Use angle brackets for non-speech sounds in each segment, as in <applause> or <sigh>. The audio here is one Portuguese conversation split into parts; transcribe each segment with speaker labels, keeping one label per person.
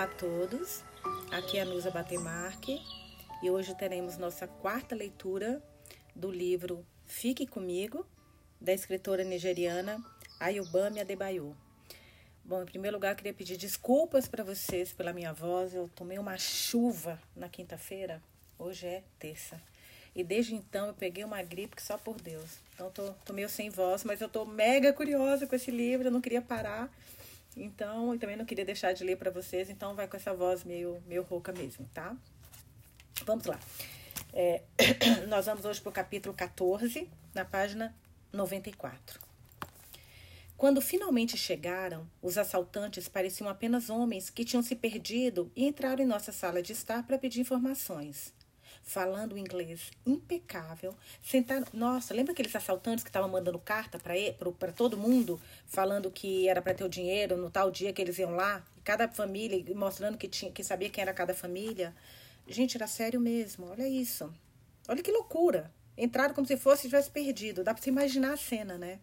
Speaker 1: Olá a todos, aqui é a Nusa Batemarque e hoje teremos nossa quarta leitura do livro Fique Comigo, da escritora nigeriana Ayubami Adebayo. Bom, em primeiro lugar, queria pedir desculpas para vocês pela minha voz. Eu tomei uma chuva na quinta-feira, hoje é terça. E desde então eu peguei uma gripe que só por Deus. Então tô, tô meio sem voz, mas eu tô mega curiosa com esse livro, eu não queria parar. Então, eu também não queria deixar de ler para vocês, então vai com essa voz meio, meio rouca mesmo, tá? Vamos lá. É, <clears throat> nós vamos hoje para o capítulo 14, na página 94. Quando finalmente chegaram, os assaltantes pareciam apenas homens que tinham se perdido e entraram em nossa sala de estar para pedir informações falando inglês impecável, sentaram. Nossa, lembra aqueles assaltantes que estavam mandando carta para todo mundo, falando que era para ter o dinheiro no tal dia que eles iam lá, cada família, mostrando que, tinha, que sabia quem era cada família? Gente, era sério mesmo, olha isso. Olha que loucura. Entraram como se fosse tivesse perdido. Dá para se imaginar a cena, né?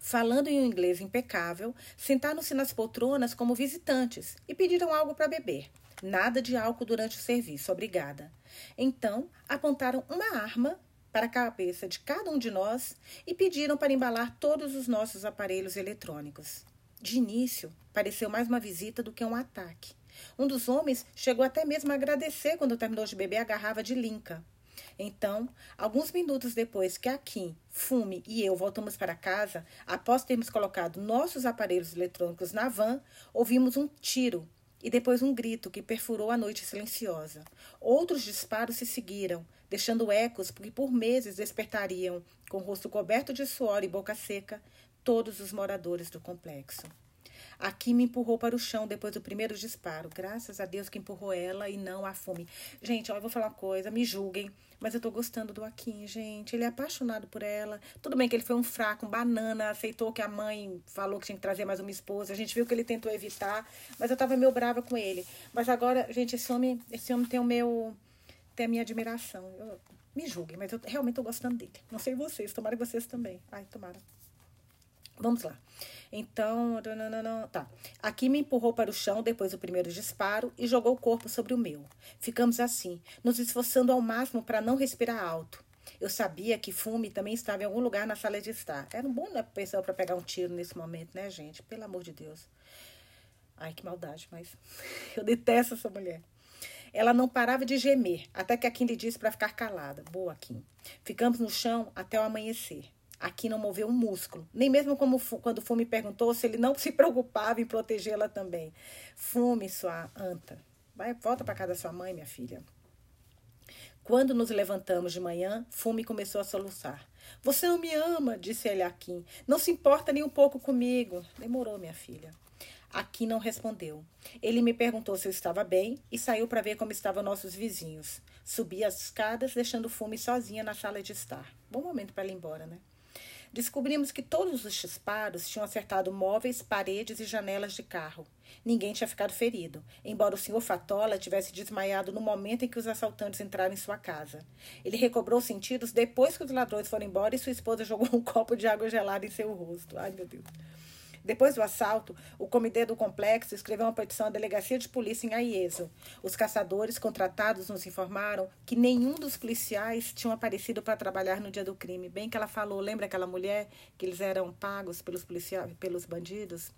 Speaker 1: falando em um inglês impecável, sentaram-se nas poltronas como visitantes e pediram algo para beber. Nada de álcool durante o serviço, obrigada. Então, apontaram uma arma para a cabeça de cada um de nós e pediram para embalar todos os nossos aparelhos eletrônicos. De início, pareceu mais uma visita do que um ataque. Um dos homens chegou até mesmo a agradecer quando terminou de beber a garrafa de Linca. Então, alguns minutos depois que a Kim, Fume e eu voltamos para casa, após termos colocado nossos aparelhos eletrônicos na van, ouvimos um tiro e depois um grito que perfurou a noite silenciosa. Outros disparos se seguiram, deixando ecos que por meses despertariam, com o rosto coberto de suor e boca seca, todos os moradores do complexo. Aqui me empurrou para o chão depois do primeiro disparo. Graças a Deus que empurrou ela e não a fome. Gente, ó, eu vou falar uma coisa, me julguem, mas eu tô gostando do Akin, gente. Ele é apaixonado por ela. Tudo bem que ele foi um fraco, um banana, aceitou que a mãe falou que tinha que trazer mais uma esposa. A gente viu que ele tentou evitar, mas eu tava meio brava com ele. Mas agora, gente, esse homem, esse homem tem o meu tem a minha admiração. Eu, me julguem, mas eu realmente tô gostando dele. Não sei vocês, tomara que vocês também. Ai, tomara. Vamos lá. Então, tá. Aqui me empurrou para o chão depois do primeiro disparo e jogou o corpo sobre o meu. Ficamos assim, nos esforçando ao máximo para não respirar alto. Eu sabia que Fume também estava em algum lugar na sala de estar. Era um bom né, pessoa para pegar um tiro nesse momento, né, gente? Pelo amor de Deus. Ai, que maldade, mas <laughs> eu detesto essa mulher. Ela não parava de gemer, até que a Kim lhe disse para ficar calada. Boa, Kim. Ficamos no chão até o amanhecer. Aqui não moveu um músculo. Nem mesmo como quando Fume perguntou se ele não <laughs> se preocupava em protegê-la também. Fume, sua anta. Vai, volta para casa da sua mãe, minha filha. Quando nos levantamos de manhã, Fume começou a soluçar. Você não me ama, disse ele a Kim. Não se importa nem um pouco comigo. Demorou, minha filha. Aqui não respondeu. Ele me perguntou se eu estava bem e saiu para ver como estavam nossos vizinhos. Subi as escadas, deixando Fume sozinha na sala de estar. Bom momento para ela ir embora, né? Descobrimos que todos os disparos tinham acertado móveis, paredes e janelas de carro. Ninguém tinha ficado ferido, embora o senhor Fatola tivesse desmaiado no momento em que os assaltantes entraram em sua casa. Ele recobrou os sentidos depois que os ladrões foram embora e sua esposa jogou um <laughs> copo de água gelada em seu rosto. Ai, meu Deus. Depois do assalto, o comitê do complexo escreveu uma petição à delegacia de polícia em Aieso. Os caçadores contratados nos informaram que nenhum dos policiais tinham aparecido para trabalhar no dia do crime. Bem que ela falou, lembra aquela mulher que eles eram pagos pelos policiais, pelos bandidos?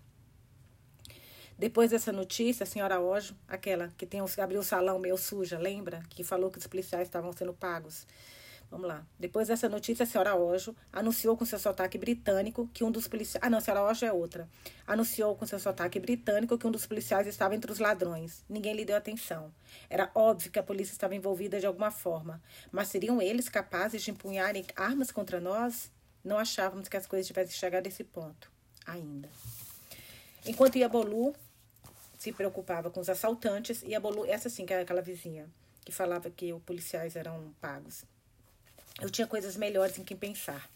Speaker 1: Depois dessa notícia, a senhora Ojo, aquela que tem abriu o salão meio suja, lembra? Que falou que os policiais estavam sendo pagos. Vamos lá. Depois dessa notícia, a senhora Ojo anunciou com seu sotaque britânico que um dos policiais. Ah, não, a senhora Ojo é outra. Anunciou com seu sotaque britânico que um dos policiais estava entre os ladrões. Ninguém lhe deu atenção. Era óbvio que a polícia estava envolvida de alguma forma. Mas seriam eles capazes de empunharem armas contra nós? Não achávamos que as coisas tivessem chegado a esse ponto. Ainda. Enquanto Iabolu se preocupava com os assaltantes, Iabolu, essa sim que é aquela vizinha que falava que os policiais eram pagos eu tinha coisas melhores em que pensar.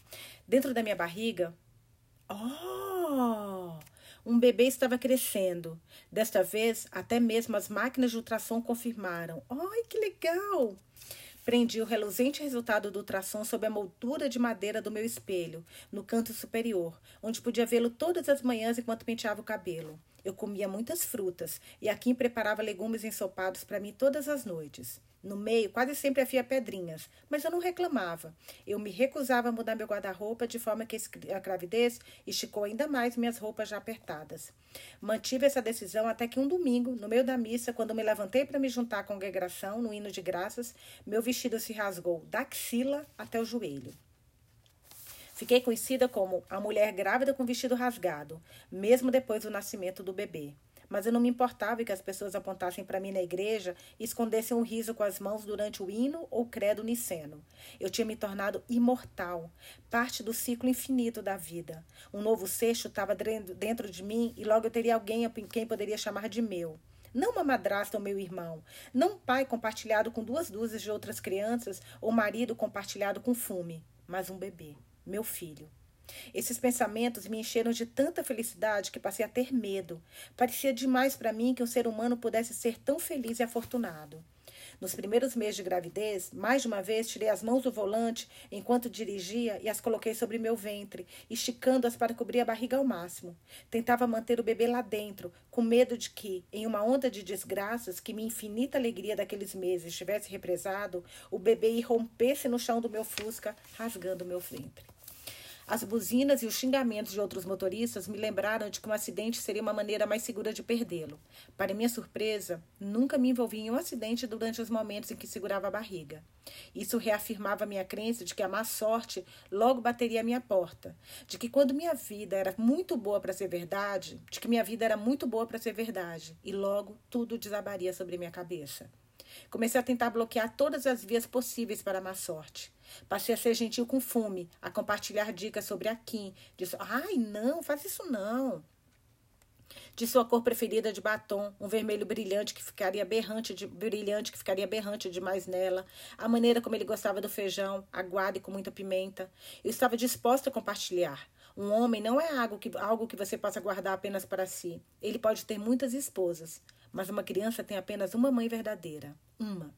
Speaker 1: Dentro da minha barriga, oh, um bebê estava crescendo. Desta vez, até mesmo as máquinas de ultrassom confirmaram. Ai, que legal! Prendi o reluzente resultado do ultrassom sob a moldura de madeira do meu espelho, no canto superior, onde podia vê-lo todas as manhãs enquanto penteava o cabelo. Eu comia muitas frutas e a Kim preparava legumes ensopados para mim todas as noites. No meio, quase sempre havia pedrinhas, mas eu não reclamava. Eu me recusava a mudar meu guarda-roupa, de forma que a gravidez esticou ainda mais minhas roupas já apertadas. Mantive essa decisão até que um domingo, no meio da missa, quando me levantei para me juntar à congregação, no hino de graças, meu vestido se rasgou da axila até o joelho. Fiquei conhecida como a mulher grávida com vestido rasgado, mesmo depois do nascimento do bebê mas eu não me importava que as pessoas apontassem para mim na igreja e escondessem um riso com as mãos durante o hino ou credo niceno. Eu tinha me tornado imortal, parte do ciclo infinito da vida. Um novo seixo estava dentro de mim e logo eu teria alguém a quem poderia chamar de meu. Não uma madrasta ou meu irmão, não um pai compartilhado com duas dúzias de outras crianças ou marido compartilhado com fume, mas um bebê, meu filho. Esses pensamentos me encheram de tanta felicidade que passei a ter medo. Parecia demais para mim que um ser humano pudesse ser tão feliz e afortunado. Nos primeiros meses de gravidez, mais de uma vez tirei as mãos do volante enquanto dirigia e as coloquei sobre meu ventre, esticando-as para cobrir a barriga ao máximo. Tentava manter o bebê lá dentro, com medo de que, em uma onda de desgraças que minha infinita alegria daqueles meses tivesse represado, o bebê irrompesse no chão do meu fusca, rasgando meu ventre. As buzinas e os xingamentos de outros motoristas me lembraram de que um acidente seria uma maneira mais segura de perdê-lo. Para minha surpresa, nunca me envolvi em um acidente durante os momentos em que segurava a barriga. Isso reafirmava minha crença de que a má sorte logo bateria à minha porta, de que quando minha vida era muito boa para ser verdade, de que minha vida era muito boa para ser verdade, e logo tudo desabaria sobre minha cabeça. Comecei a tentar bloquear todas as vias possíveis para a má sorte. Passei a ser gentil com fume, a compartilhar dicas sobre a Kim. Disse, ai, não, faz isso não. De sua cor preferida de batom, um vermelho brilhante que ficaria berrante de brilhante que ficaria berrante demais nela, a maneira como ele gostava do feijão, aguado e com muita pimenta. Eu estava disposta a compartilhar. Um homem não é algo que, algo que você possa guardar apenas para si. Ele pode ter muitas esposas, mas uma criança tem apenas uma mãe verdadeira. Uma.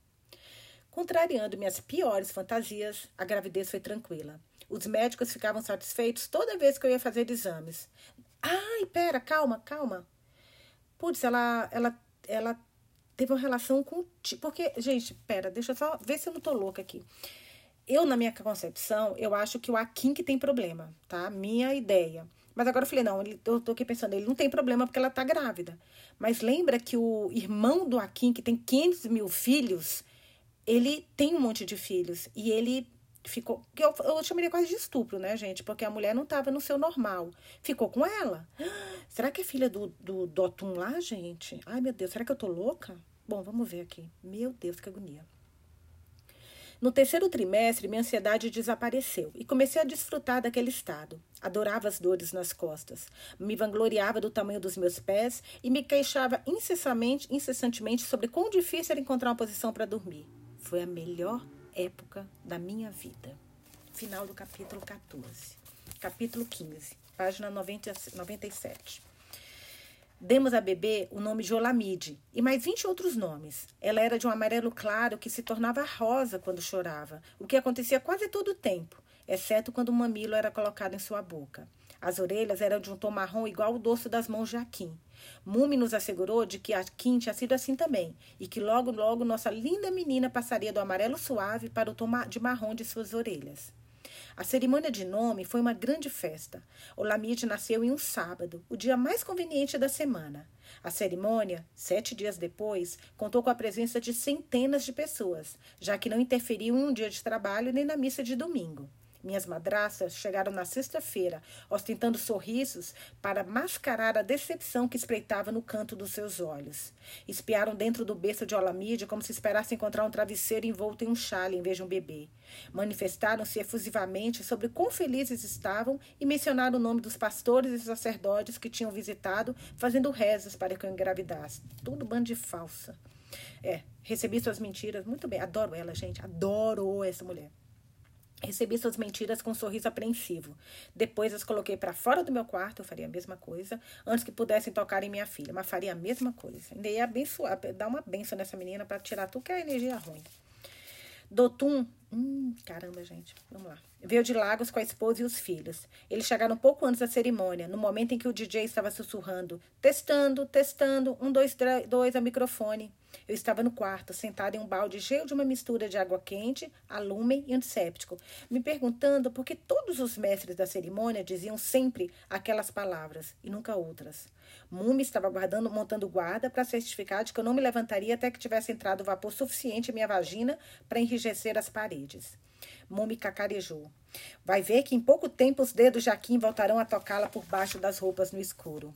Speaker 1: Contrariando minhas piores fantasias, a gravidez foi tranquila. Os médicos ficavam satisfeitos toda vez que eu ia fazer exames. Ai, pera, calma, calma. Putz, ela, ela, ela teve uma relação com. Porque, gente, pera, deixa eu só ver se eu não tô louca aqui. Eu, na minha concepção, eu acho que o Akin que tem problema, tá? Minha ideia. Mas agora eu falei, não, eu tô aqui pensando, ele não tem problema porque ela tá grávida. Mas lembra que o irmão do Akin, que tem 500 mil filhos, ele tem um monte de filhos e ele ficou. eu, eu chamaria quase de estupro, né, gente? Porque a mulher não estava no seu normal. Ficou com ela. Será que é filha do, do Dotum lá, gente? Ai, meu Deus, será que eu tô louca? Bom, vamos ver aqui. Meu Deus, que agonia. No terceiro trimestre, minha ansiedade desapareceu e comecei a desfrutar daquele estado. Adorava as dores nas costas, me vangloriava do tamanho dos meus pés e me queixava incessantemente, incessantemente sobre quão difícil era encontrar uma posição para dormir. Foi a melhor época da minha vida. Final do capítulo 14. Capítulo 15, página 90, 97. Demos a bebê o nome de Olamide e mais 20 outros nomes. Ela era de um amarelo claro que se tornava rosa quando chorava, o que acontecia quase todo o tempo, exceto quando o mamilo era colocado em sua boca. As orelhas eram de um tom marrom igual ao dorso das mãos de Akin. Mumi nos assegurou de que Akin tinha sido assim também, e que logo, logo nossa linda menina passaria do amarelo suave para o tom de marrom de suas orelhas. A cerimônia de nome foi uma grande festa. Olamide nasceu em um sábado, o dia mais conveniente da semana. A cerimônia, sete dias depois, contou com a presença de centenas de pessoas, já que não interferiu em um dia de trabalho nem na missa de domingo. Minhas madraças chegaram na sexta-feira, ostentando sorrisos para mascarar a decepção que espreitava no canto dos seus olhos. Espiaram dentro do berço de Olamide como se esperasse encontrar um travesseiro envolto em um chale em vez de um bebê. Manifestaram-se efusivamente sobre quão felizes estavam e mencionaram o nome dos pastores e sacerdotes que tinham visitado, fazendo rezas para que eu engravidasse. Tudo bando de falsa. É, recebi suas mentiras. Muito bem, adoro ela, gente. Adoro essa mulher. Recebi suas mentiras com um sorriso apreensivo. Depois as coloquei para fora do meu quarto, eu faria a mesma coisa, antes que pudessem tocar em minha filha, mas faria a mesma coisa. Ainda ia abençoar, dar uma benção nessa menina para tirar tudo que é energia ruim. Dotum, hum, caramba, gente, vamos lá. Veio de Lagos com a esposa e os filhos. Eles chegaram um pouco antes da cerimônia, no momento em que o DJ estava sussurrando: testando, testando, um, dois, dois, a microfone. Eu estava no quarto, sentada em um balde cheio de uma mistura de água quente, alume e antisséptico, me perguntando por que todos os mestres da cerimônia diziam sempre aquelas palavras e nunca outras. Mumi estava guardando, montando guarda para certificar de que eu não me levantaria até que tivesse entrado vapor suficiente em minha vagina para enrijecer as paredes. Mumi cacarejou. Vai ver que em pouco tempo os dedos de Jaquim voltarão a tocá-la por baixo das roupas no escuro.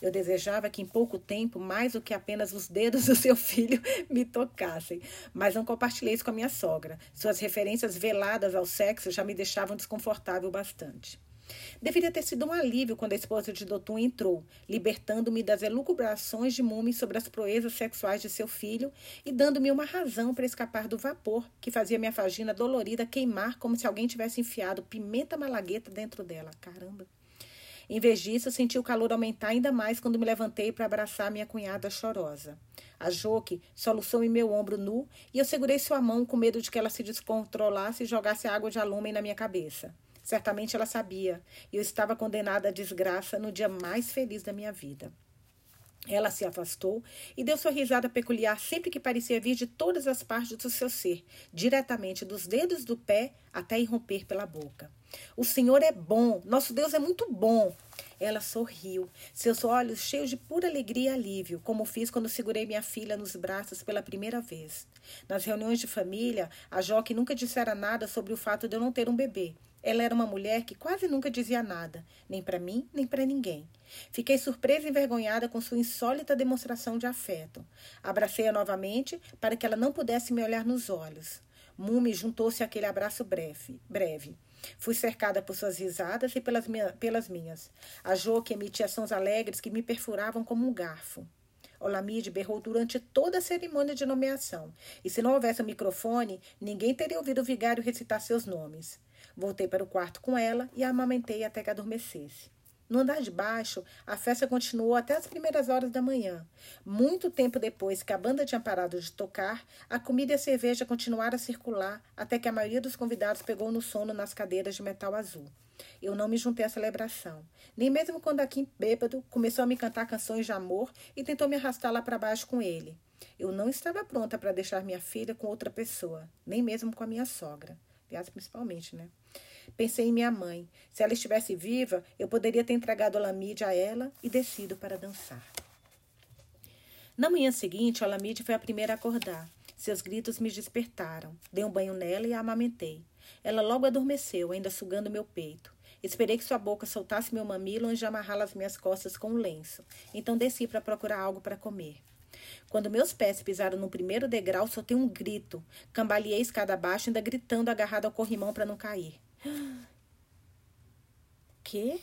Speaker 1: Eu desejava que em pouco tempo, mais do que apenas os dedos do seu <laughs> filho me tocassem. Mas não compartilhei isso com a minha sogra. Suas referências veladas ao sexo já me deixavam desconfortável bastante. Deveria ter sido um alívio quando a esposa de Dotun entrou, libertando-me das elucubrações de Mumi sobre as proezas sexuais de seu filho e dando-me uma razão para escapar do vapor que fazia minha vagina dolorida queimar como se alguém tivesse enfiado pimenta malagueta dentro dela. Caramba! Em vez disso, senti o calor aumentar ainda mais quando me levantei para abraçar minha cunhada chorosa. A Joque soluçou em meu ombro nu e eu segurei sua mão com medo de que ela se descontrolasse e jogasse água de alume na minha cabeça. Certamente ela sabia. E eu estava condenada à desgraça no dia mais feliz da minha vida. Ela se afastou e deu sua risada peculiar sempre que parecia vir de todas as partes do seu ser, diretamente dos dedos do pé até irromper pela boca. O Senhor é bom, nosso Deus é muito bom. Ela sorriu, seus olhos cheios de pura alegria e alívio, como fiz quando segurei minha filha nos braços pela primeira vez. Nas reuniões de família, a Joque nunca dissera nada sobre o fato de eu não ter um bebê, ela era uma mulher que quase nunca dizia nada, nem para mim, nem para ninguém. Fiquei surpresa e envergonhada com sua insólita demonstração de afeto. Abracei-a novamente para que ela não pudesse me olhar nos olhos. Mumi juntou-se àquele abraço breve. breve. Fui cercada por suas risadas e pelas, minha, pelas minhas. A Jo que emitia sons alegres que me perfuravam como um garfo. Olamide berrou durante toda a cerimônia de nomeação, e se não houvesse um microfone, ninguém teria ouvido o vigário recitar seus nomes. Voltei para o quarto com ela e a amamentei até que adormecesse. No andar de baixo, a festa continuou até as primeiras horas da manhã. Muito tempo depois que a banda tinha parado de tocar, a comida e a cerveja continuaram a circular até que a maioria dos convidados pegou no sono nas cadeiras de metal azul. Eu não me juntei à celebração, nem mesmo quando aqui bêbado começou a me cantar canções de amor e tentou me arrastar lá para baixo com ele. Eu não estava pronta para deixar minha filha com outra pessoa, nem mesmo com a minha sogra. Aliás, principalmente, né? Pensei em minha mãe. Se ela estivesse viva, eu poderia ter entregado a Lamide a ela e descido para dançar. Na manhã seguinte, a Lamide foi a primeira a acordar. Seus gritos me despertaram. Dei um banho nela e a amamentei. Ela logo adormeceu, ainda sugando meu peito. Esperei que sua boca soltasse meu mamilo antes de amarrá-la às minhas costas com um lenço. Então desci para procurar algo para comer. Quando meus pés pisaram no primeiro degrau, soltei um grito. Cambaleei escada abaixo, ainda gritando agarrado ao corrimão para não cair. Que?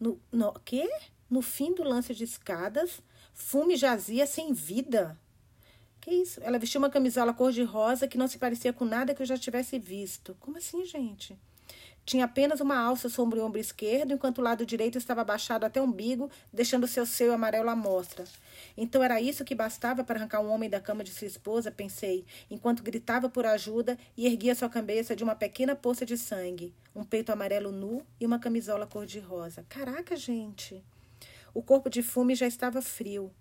Speaker 1: No, no, que? No fim do lance de escadas, Fume jazia sem vida. Que isso? Ela vestiu uma camisola cor-de-rosa que não se parecia com nada que eu já tivesse visto. Como assim, gente? Tinha apenas uma alça sobre o ombro esquerdo, enquanto o lado direito estava abaixado até o umbigo, deixando seu seio amarelo à mostra. Então era isso que bastava para arrancar um homem da cama de sua esposa, pensei, enquanto gritava por ajuda e erguia sua cabeça de uma pequena poça de sangue, um peito amarelo nu e uma camisola cor-de-rosa. Caraca, gente! O corpo de fume já estava frio.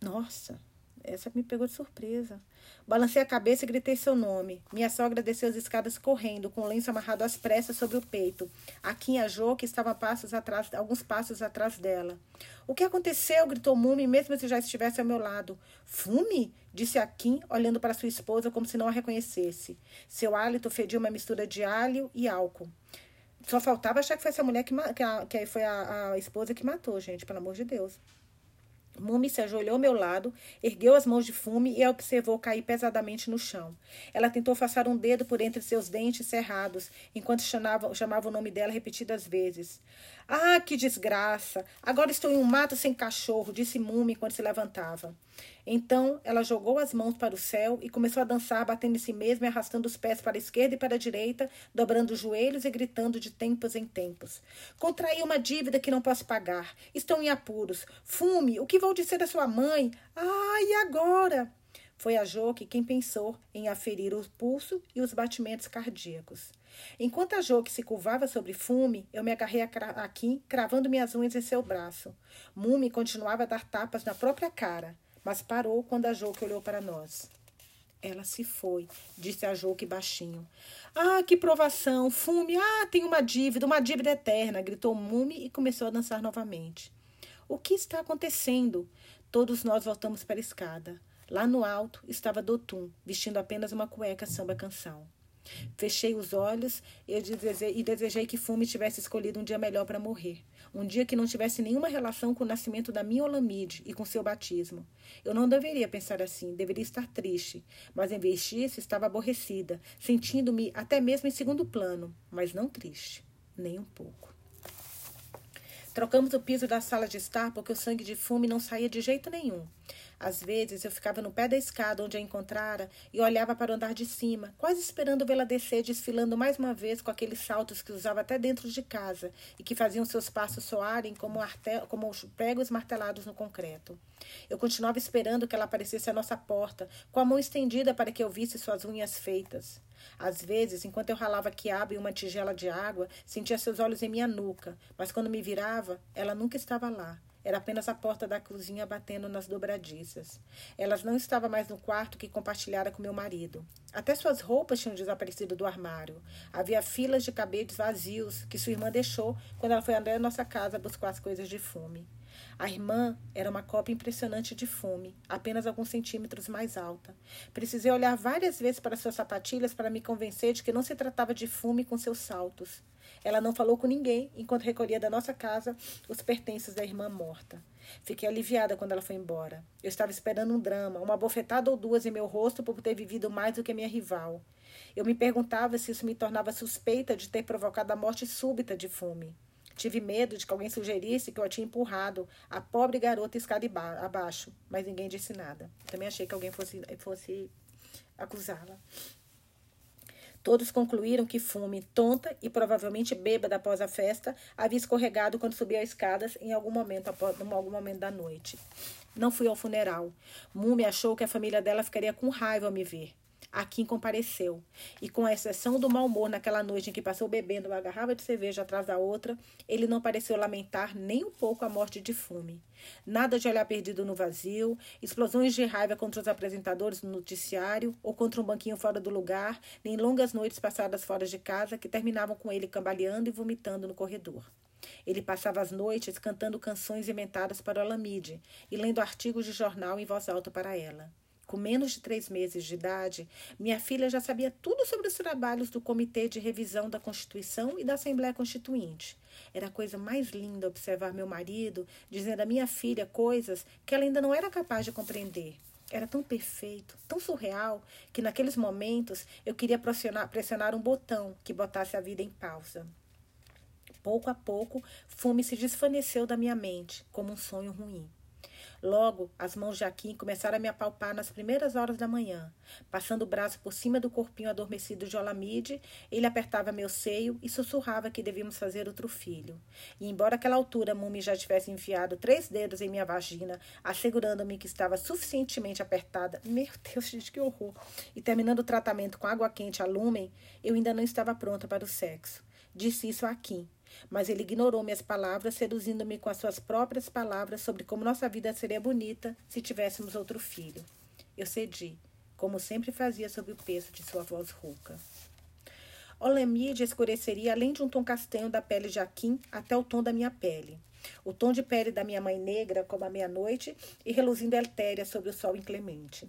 Speaker 1: Nossa, essa me pegou de surpresa. Balancei a cabeça e gritei seu nome. Minha sogra desceu as escadas correndo, com o lenço amarrado às pressas sobre o peito. A Quinha Jo, que estava passos atrás, alguns passos atrás dela. O que aconteceu? gritou Mumi, mesmo se já estivesse ao meu lado. Fume? disse a Kim, olhando para sua esposa como se não a reconhecesse. Seu hálito fedia uma mistura de alho e álcool. Só faltava achar que foi essa mulher que, que, a, que foi a, a esposa que matou, gente, pelo amor de Deus. Mumi se ajoelhou ao meu lado, ergueu as mãos de fume e a observou cair pesadamente no chão. Ela tentou afastar um dedo por entre seus dentes cerrados, enquanto chamava, chamava o nome dela repetidas vezes. Ah, que desgraça! Agora estou em um mato sem cachorro, disse Mumi enquanto se levantava. Então ela jogou as mãos para o céu e começou a dançar, batendo em si mesma e arrastando os pés para a esquerda e para a direita, dobrando os joelhos e gritando de tempos em tempos. Contraí uma dívida que não posso pagar. Estou em apuros. Fume, o que vou dizer da sua mãe? Ah, e agora? Foi a Joque quem pensou em aferir o pulso e os batimentos cardíacos. Enquanto a Joque se curvava sobre Fume, eu me agarrei aqui, cravando minhas unhas em seu braço. Mume continuava a dar tapas na própria cara, mas parou quando a Joque olhou para nós. Ela se foi, disse a Joque baixinho. Ah, que provação! Fume! Ah, tem uma dívida, uma dívida eterna! gritou Mume e começou a dançar novamente. O que está acontecendo? Todos nós voltamos para a escada. Lá no alto estava Dotum, vestindo apenas uma cueca samba-canção. Fechei os olhos e desejei que Fume tivesse escolhido um dia melhor para morrer. Um dia que não tivesse nenhuma relação com o nascimento da minha Olamide e com seu batismo. Eu não deveria pensar assim, deveria estar triste. Mas em vez disso, estava aborrecida, sentindo-me até mesmo em segundo plano, mas não triste, nem um pouco. Trocamos o piso da sala de estar porque o sangue de fume não saía de jeito nenhum. Às vezes eu ficava no pé da escada onde a encontrara e olhava para o andar de cima, quase esperando vê-la descer, desfilando mais uma vez com aqueles saltos que usava até dentro de casa e que faziam seus passos soarem como, como os pregos martelados no concreto. Eu continuava esperando que ela aparecesse à nossa porta, com a mão estendida para que eu visse suas unhas feitas. Às vezes, enquanto eu ralava quiabo em uma tigela de água, sentia seus olhos em minha nuca, mas quando me virava, ela nunca estava lá. Era apenas a porta da cozinha batendo nas dobradiças. Ela não estava mais no quarto que compartilhara com meu marido. Até suas roupas tinham desaparecido do armário. Havia filas de cabelos vazios que sua irmã deixou quando ela foi andar à nossa casa buscar as coisas de fume. A irmã era uma cópia impressionante de fume, apenas alguns centímetros mais alta. Precisei olhar várias vezes para suas sapatilhas para me convencer de que não se tratava de fume com seus saltos. Ela não falou com ninguém enquanto recolhia da nossa casa os pertences da irmã morta. Fiquei aliviada quando ela foi embora. Eu estava esperando um drama, uma bofetada ou duas em meu rosto por ter vivido mais do que minha rival. Eu me perguntava se isso me tornava suspeita de ter provocado a morte súbita de Fume. Tive medo de que alguém sugerisse que eu a tinha empurrado a pobre garota escada abaixo, mas ninguém disse nada. Também achei que alguém fosse, fosse acusá-la. Todos concluíram que Fume, tonta e provavelmente bêbada após a festa, havia escorregado quando subia as escadas em algum momento, após, em algum momento da noite. Não fui ao funeral. Mume achou que a família dela ficaria com raiva ao me ver. Akin compareceu, e com exceção do mau humor naquela noite em que passou bebendo uma garrafa de cerveja atrás da outra, ele não pareceu lamentar nem um pouco a morte de Fume. Nada de olhar perdido no vazio, explosões de raiva contra os apresentadores no noticiário ou contra um banquinho fora do lugar, nem longas noites passadas fora de casa que terminavam com ele cambaleando e vomitando no corredor. Ele passava as noites cantando canções inventadas para o Alamide e lendo artigos de jornal em voz alta para ela. Com menos de três meses de idade, minha filha já sabia tudo sobre os trabalhos do Comitê de Revisão da Constituição e da Assembleia Constituinte. Era a coisa mais linda observar meu marido dizendo à minha filha coisas que ela ainda não era capaz de compreender. Era tão perfeito, tão surreal, que naqueles momentos eu queria pressionar, pressionar um botão que botasse a vida em pausa. Pouco a pouco, Fume se desvaneceu da minha mente, como um sonho ruim. Logo, as mãos de Aquim começaram a me apalpar nas primeiras horas da manhã. Passando o braço por cima do corpinho adormecido de Olamide, ele apertava meu seio e sussurrava que devíamos fazer outro filho. E embora aquela altura Mumi já tivesse enfiado três dedos em minha vagina, assegurando-me que estava suficientemente apertada, meu Deus, gente, que horror! E terminando o tratamento com água quente a lumen, eu ainda não estava pronta para o sexo. Disse isso a Akin, mas ele ignorou minhas palavras, seduzindo-me com as suas próprias palavras sobre como nossa vida seria bonita se tivéssemos outro filho. Eu cedi, como sempre fazia sob o peso de sua voz rouca. Olemide escureceria além de um tom castanho da pele de Aquim até o tom da minha pele. O tom de pele da minha mãe negra como a meia-noite e reluzindo etérea sob o sol inclemente.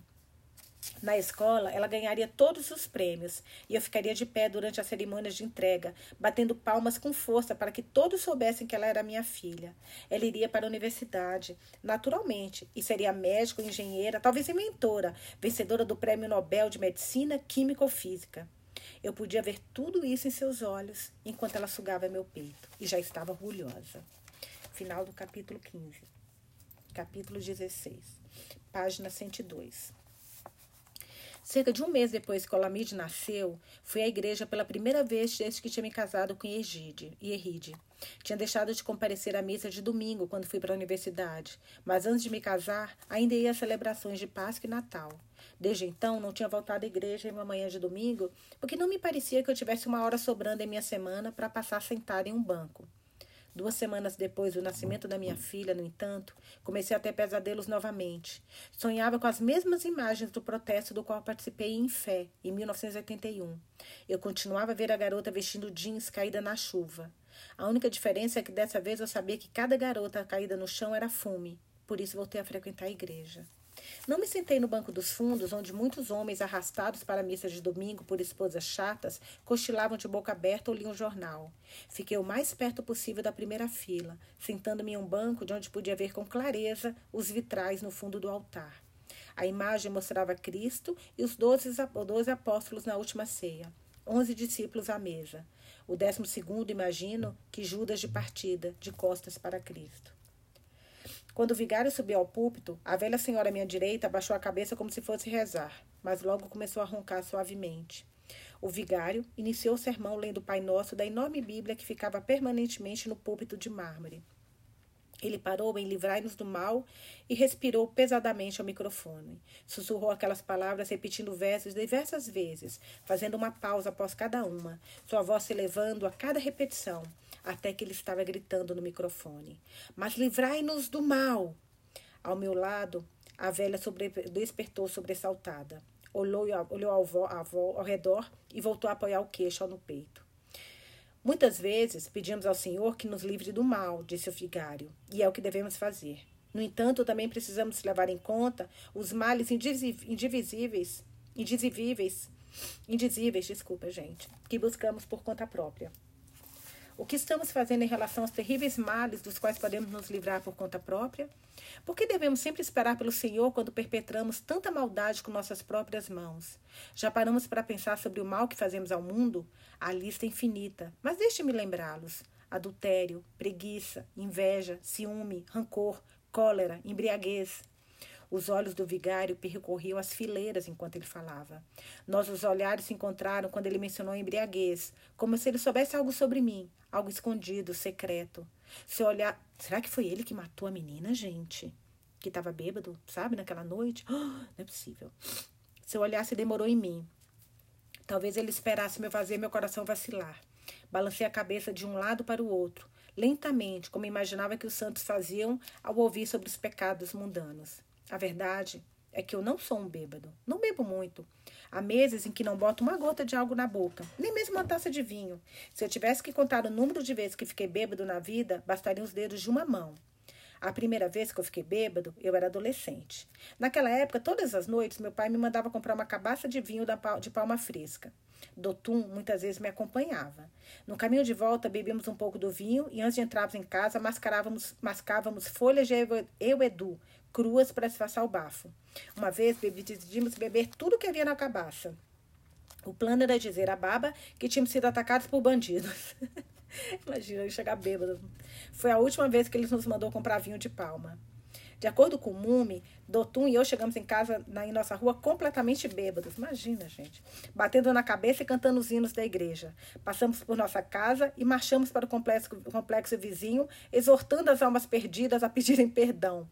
Speaker 1: Na escola, ela ganharia todos os prêmios e eu ficaria de pé durante as cerimônias de entrega, batendo palmas com força para que todos soubessem que ela era minha filha. Ela iria para a universidade, naturalmente, e seria médica, engenheira, talvez inventora, vencedora do Prêmio Nobel de Medicina, Química ou Física. Eu podia ver tudo isso em seus olhos enquanto ela sugava meu peito e já estava orgulhosa. Final do capítulo 15. Capítulo 16. Página 102. Cerca de um mês depois que Olamide nasceu, fui à igreja pela primeira vez desde que tinha me casado com Egide, Eride. Tinha deixado de comparecer à missa de domingo quando fui para a universidade, mas antes de me casar, ainda ia às celebrações de Páscoa e Natal. Desde então, não tinha voltado à igreja em uma manhã de domingo, porque não me parecia que eu tivesse uma hora sobrando em minha semana para passar sentada em um banco. Duas semanas depois do nascimento da minha filha, no entanto, comecei a ter pesadelos novamente. Sonhava com as mesmas imagens do protesto do qual participei em fé, em 1981. Eu continuava a ver a garota vestindo jeans caída na chuva. A única diferença é que dessa vez eu sabia que cada garota caída no chão era fume. Por isso voltei a frequentar a igreja. Não me sentei no banco dos fundos, onde muitos homens arrastados para a missa de domingo por esposas chatas cochilavam de boca aberta ou liam um jornal. Fiquei o mais perto possível da primeira fila, sentando-me em um banco de onde podia ver com clareza os vitrais no fundo do altar. A imagem mostrava Cristo e os doze apóstolos na última ceia, onze discípulos à mesa. O décimo segundo, imagino, que Judas de partida, de costas para Cristo. Quando o vigário subiu ao púlpito, a velha senhora à minha direita abaixou a cabeça como se fosse rezar, mas logo começou a roncar suavemente. O vigário iniciou o sermão lendo o Pai Nosso da enorme Bíblia que ficava permanentemente no púlpito de mármore. Ele parou em livrai-nos do mal e respirou pesadamente ao microfone. Sussurrou aquelas palavras, repetindo versos diversas vezes, fazendo uma pausa após cada uma, sua voz se elevando a cada repetição, até que ele estava gritando no microfone: Mas livrai-nos do mal! Ao meu lado, a velha sobre... despertou sobressaltada. Olhou, olhou ao, vo... ao redor e voltou a apoiar o queixo no peito. Muitas vezes pedimos ao Senhor que nos livre do mal, disse o vigário, e é o que devemos fazer. No entanto, também precisamos levar em conta os males indivisíveis, indizíveis, indizíveis, desculpa, gente, que buscamos por conta própria. O que estamos fazendo em relação aos terríveis males dos quais podemos nos livrar por conta própria? Por que devemos sempre esperar pelo Senhor quando perpetramos tanta maldade com nossas próprias mãos? Já paramos para pensar sobre o mal que fazemos ao mundo? A lista é infinita, mas deixe-me lembrá-los: adultério, preguiça, inveja, ciúme, rancor, cólera, embriaguez, os olhos do vigário percorriam as fileiras enquanto ele falava. Nossos olhares se encontraram quando ele mencionou embriaguez, como se ele soubesse algo sobre mim, algo escondido, secreto. Seu olhar. Será que foi ele que matou a menina, gente? Que estava bêbado, sabe, naquela noite? Oh, <gasps> não é possível. Seu olhar se demorou em mim. Talvez ele esperasse me fazer meu coração vacilar. Balancei a cabeça de um lado para o outro, lentamente, como imaginava que os santos faziam ao ouvir sobre os pecados mundanos. A verdade é que eu não sou um bêbado. Não bebo muito. Há meses em que não boto uma gota de algo na boca, nem mesmo uma taça de vinho. Se eu tivesse que contar o número de vezes que fiquei bêbado na vida, bastariam os dedos de uma mão. A primeira vez que eu fiquei bêbado, eu era adolescente. Naquela época, todas as noites, meu pai me mandava comprar uma cabaça de vinho de palma fresca. Dotum muitas vezes me acompanhava. No caminho de volta, bebíamos um pouco do vinho e antes de entrarmos em casa, mascávamos folhas de euedu, cruas para disfarçar o bafo. Uma vez decidimos beber tudo que havia na cabaça. O plano era dizer a baba que tínhamos sido atacados por bandidos. <laughs> Imagina, eu chegar bêbado. Foi a última vez que eles nos mandou comprar vinho de palma. De acordo com o Mumi, Dotum e eu chegamos em casa na, em nossa rua completamente bêbados. Imagina, gente. Batendo na cabeça e cantando os hinos da igreja. Passamos por nossa casa e marchamos para o complexo, complexo vizinho, exortando as almas perdidas a pedirem perdão.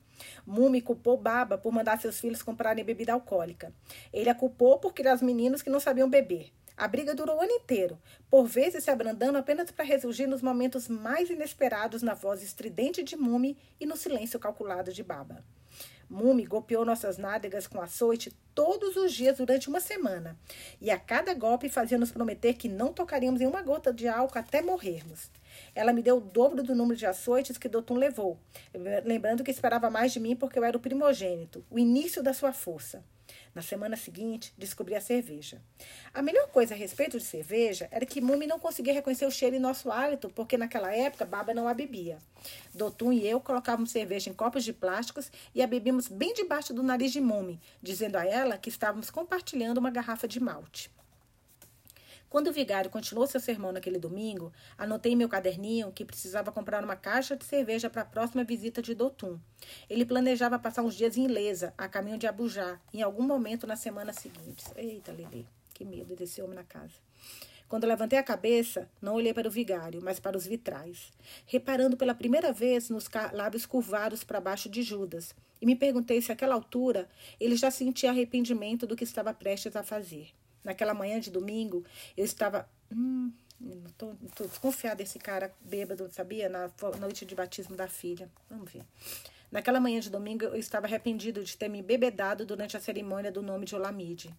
Speaker 1: Mumi culpou Baba por mandar seus filhos comprarem bebida alcoólica. Ele a culpou porque eram os meninos que não sabiam beber. A briga durou o ano inteiro, por vezes se abrandando apenas para ressurgir nos momentos mais inesperados na voz estridente de Mumi e no silêncio calculado de Baba. Mumi golpeou nossas nádegas com açoite todos os dias durante uma semana, e a cada golpe fazia-nos prometer que não tocaríamos em uma gota de álcool até morrermos. Ela me deu o dobro do número de açoites que Dotum levou, lembrando que esperava mais de mim porque eu era o primogênito, o início da sua força. Na semana seguinte, descobri a cerveja. A melhor coisa a respeito de cerveja era que Mumi não conseguia reconhecer o cheiro em nosso hálito, porque naquela época Baba não a bebia. Dotum e eu colocávamos cerveja em copos de plásticos e a bebíamos bem debaixo do nariz de Mumi, dizendo a ela que estávamos compartilhando uma garrafa de malte. Quando o vigário continuou seu sermão naquele domingo, anotei em meu caderninho que precisava comprar uma caixa de cerveja para a próxima visita de Dotum. Ele planejava passar uns dias em Lesa, a caminho de Abujá, em algum momento na semana seguinte. Eita, Lili, que medo desse homem na casa. Quando levantei a cabeça, não olhei para o vigário, mas para os vitrais, reparando pela primeira vez nos lábios curvados para baixo de Judas, e me perguntei se àquela altura ele já sentia arrependimento do que estava prestes a fazer. Naquela manhã de domingo, eu estava. Hum, tô, tô desconfiada desse cara bêbado, sabia? Na noite de batismo da filha. Vamos ver. Naquela manhã de domingo, eu estava arrependido de ter me bebedado durante a cerimônia do nome de Olamide.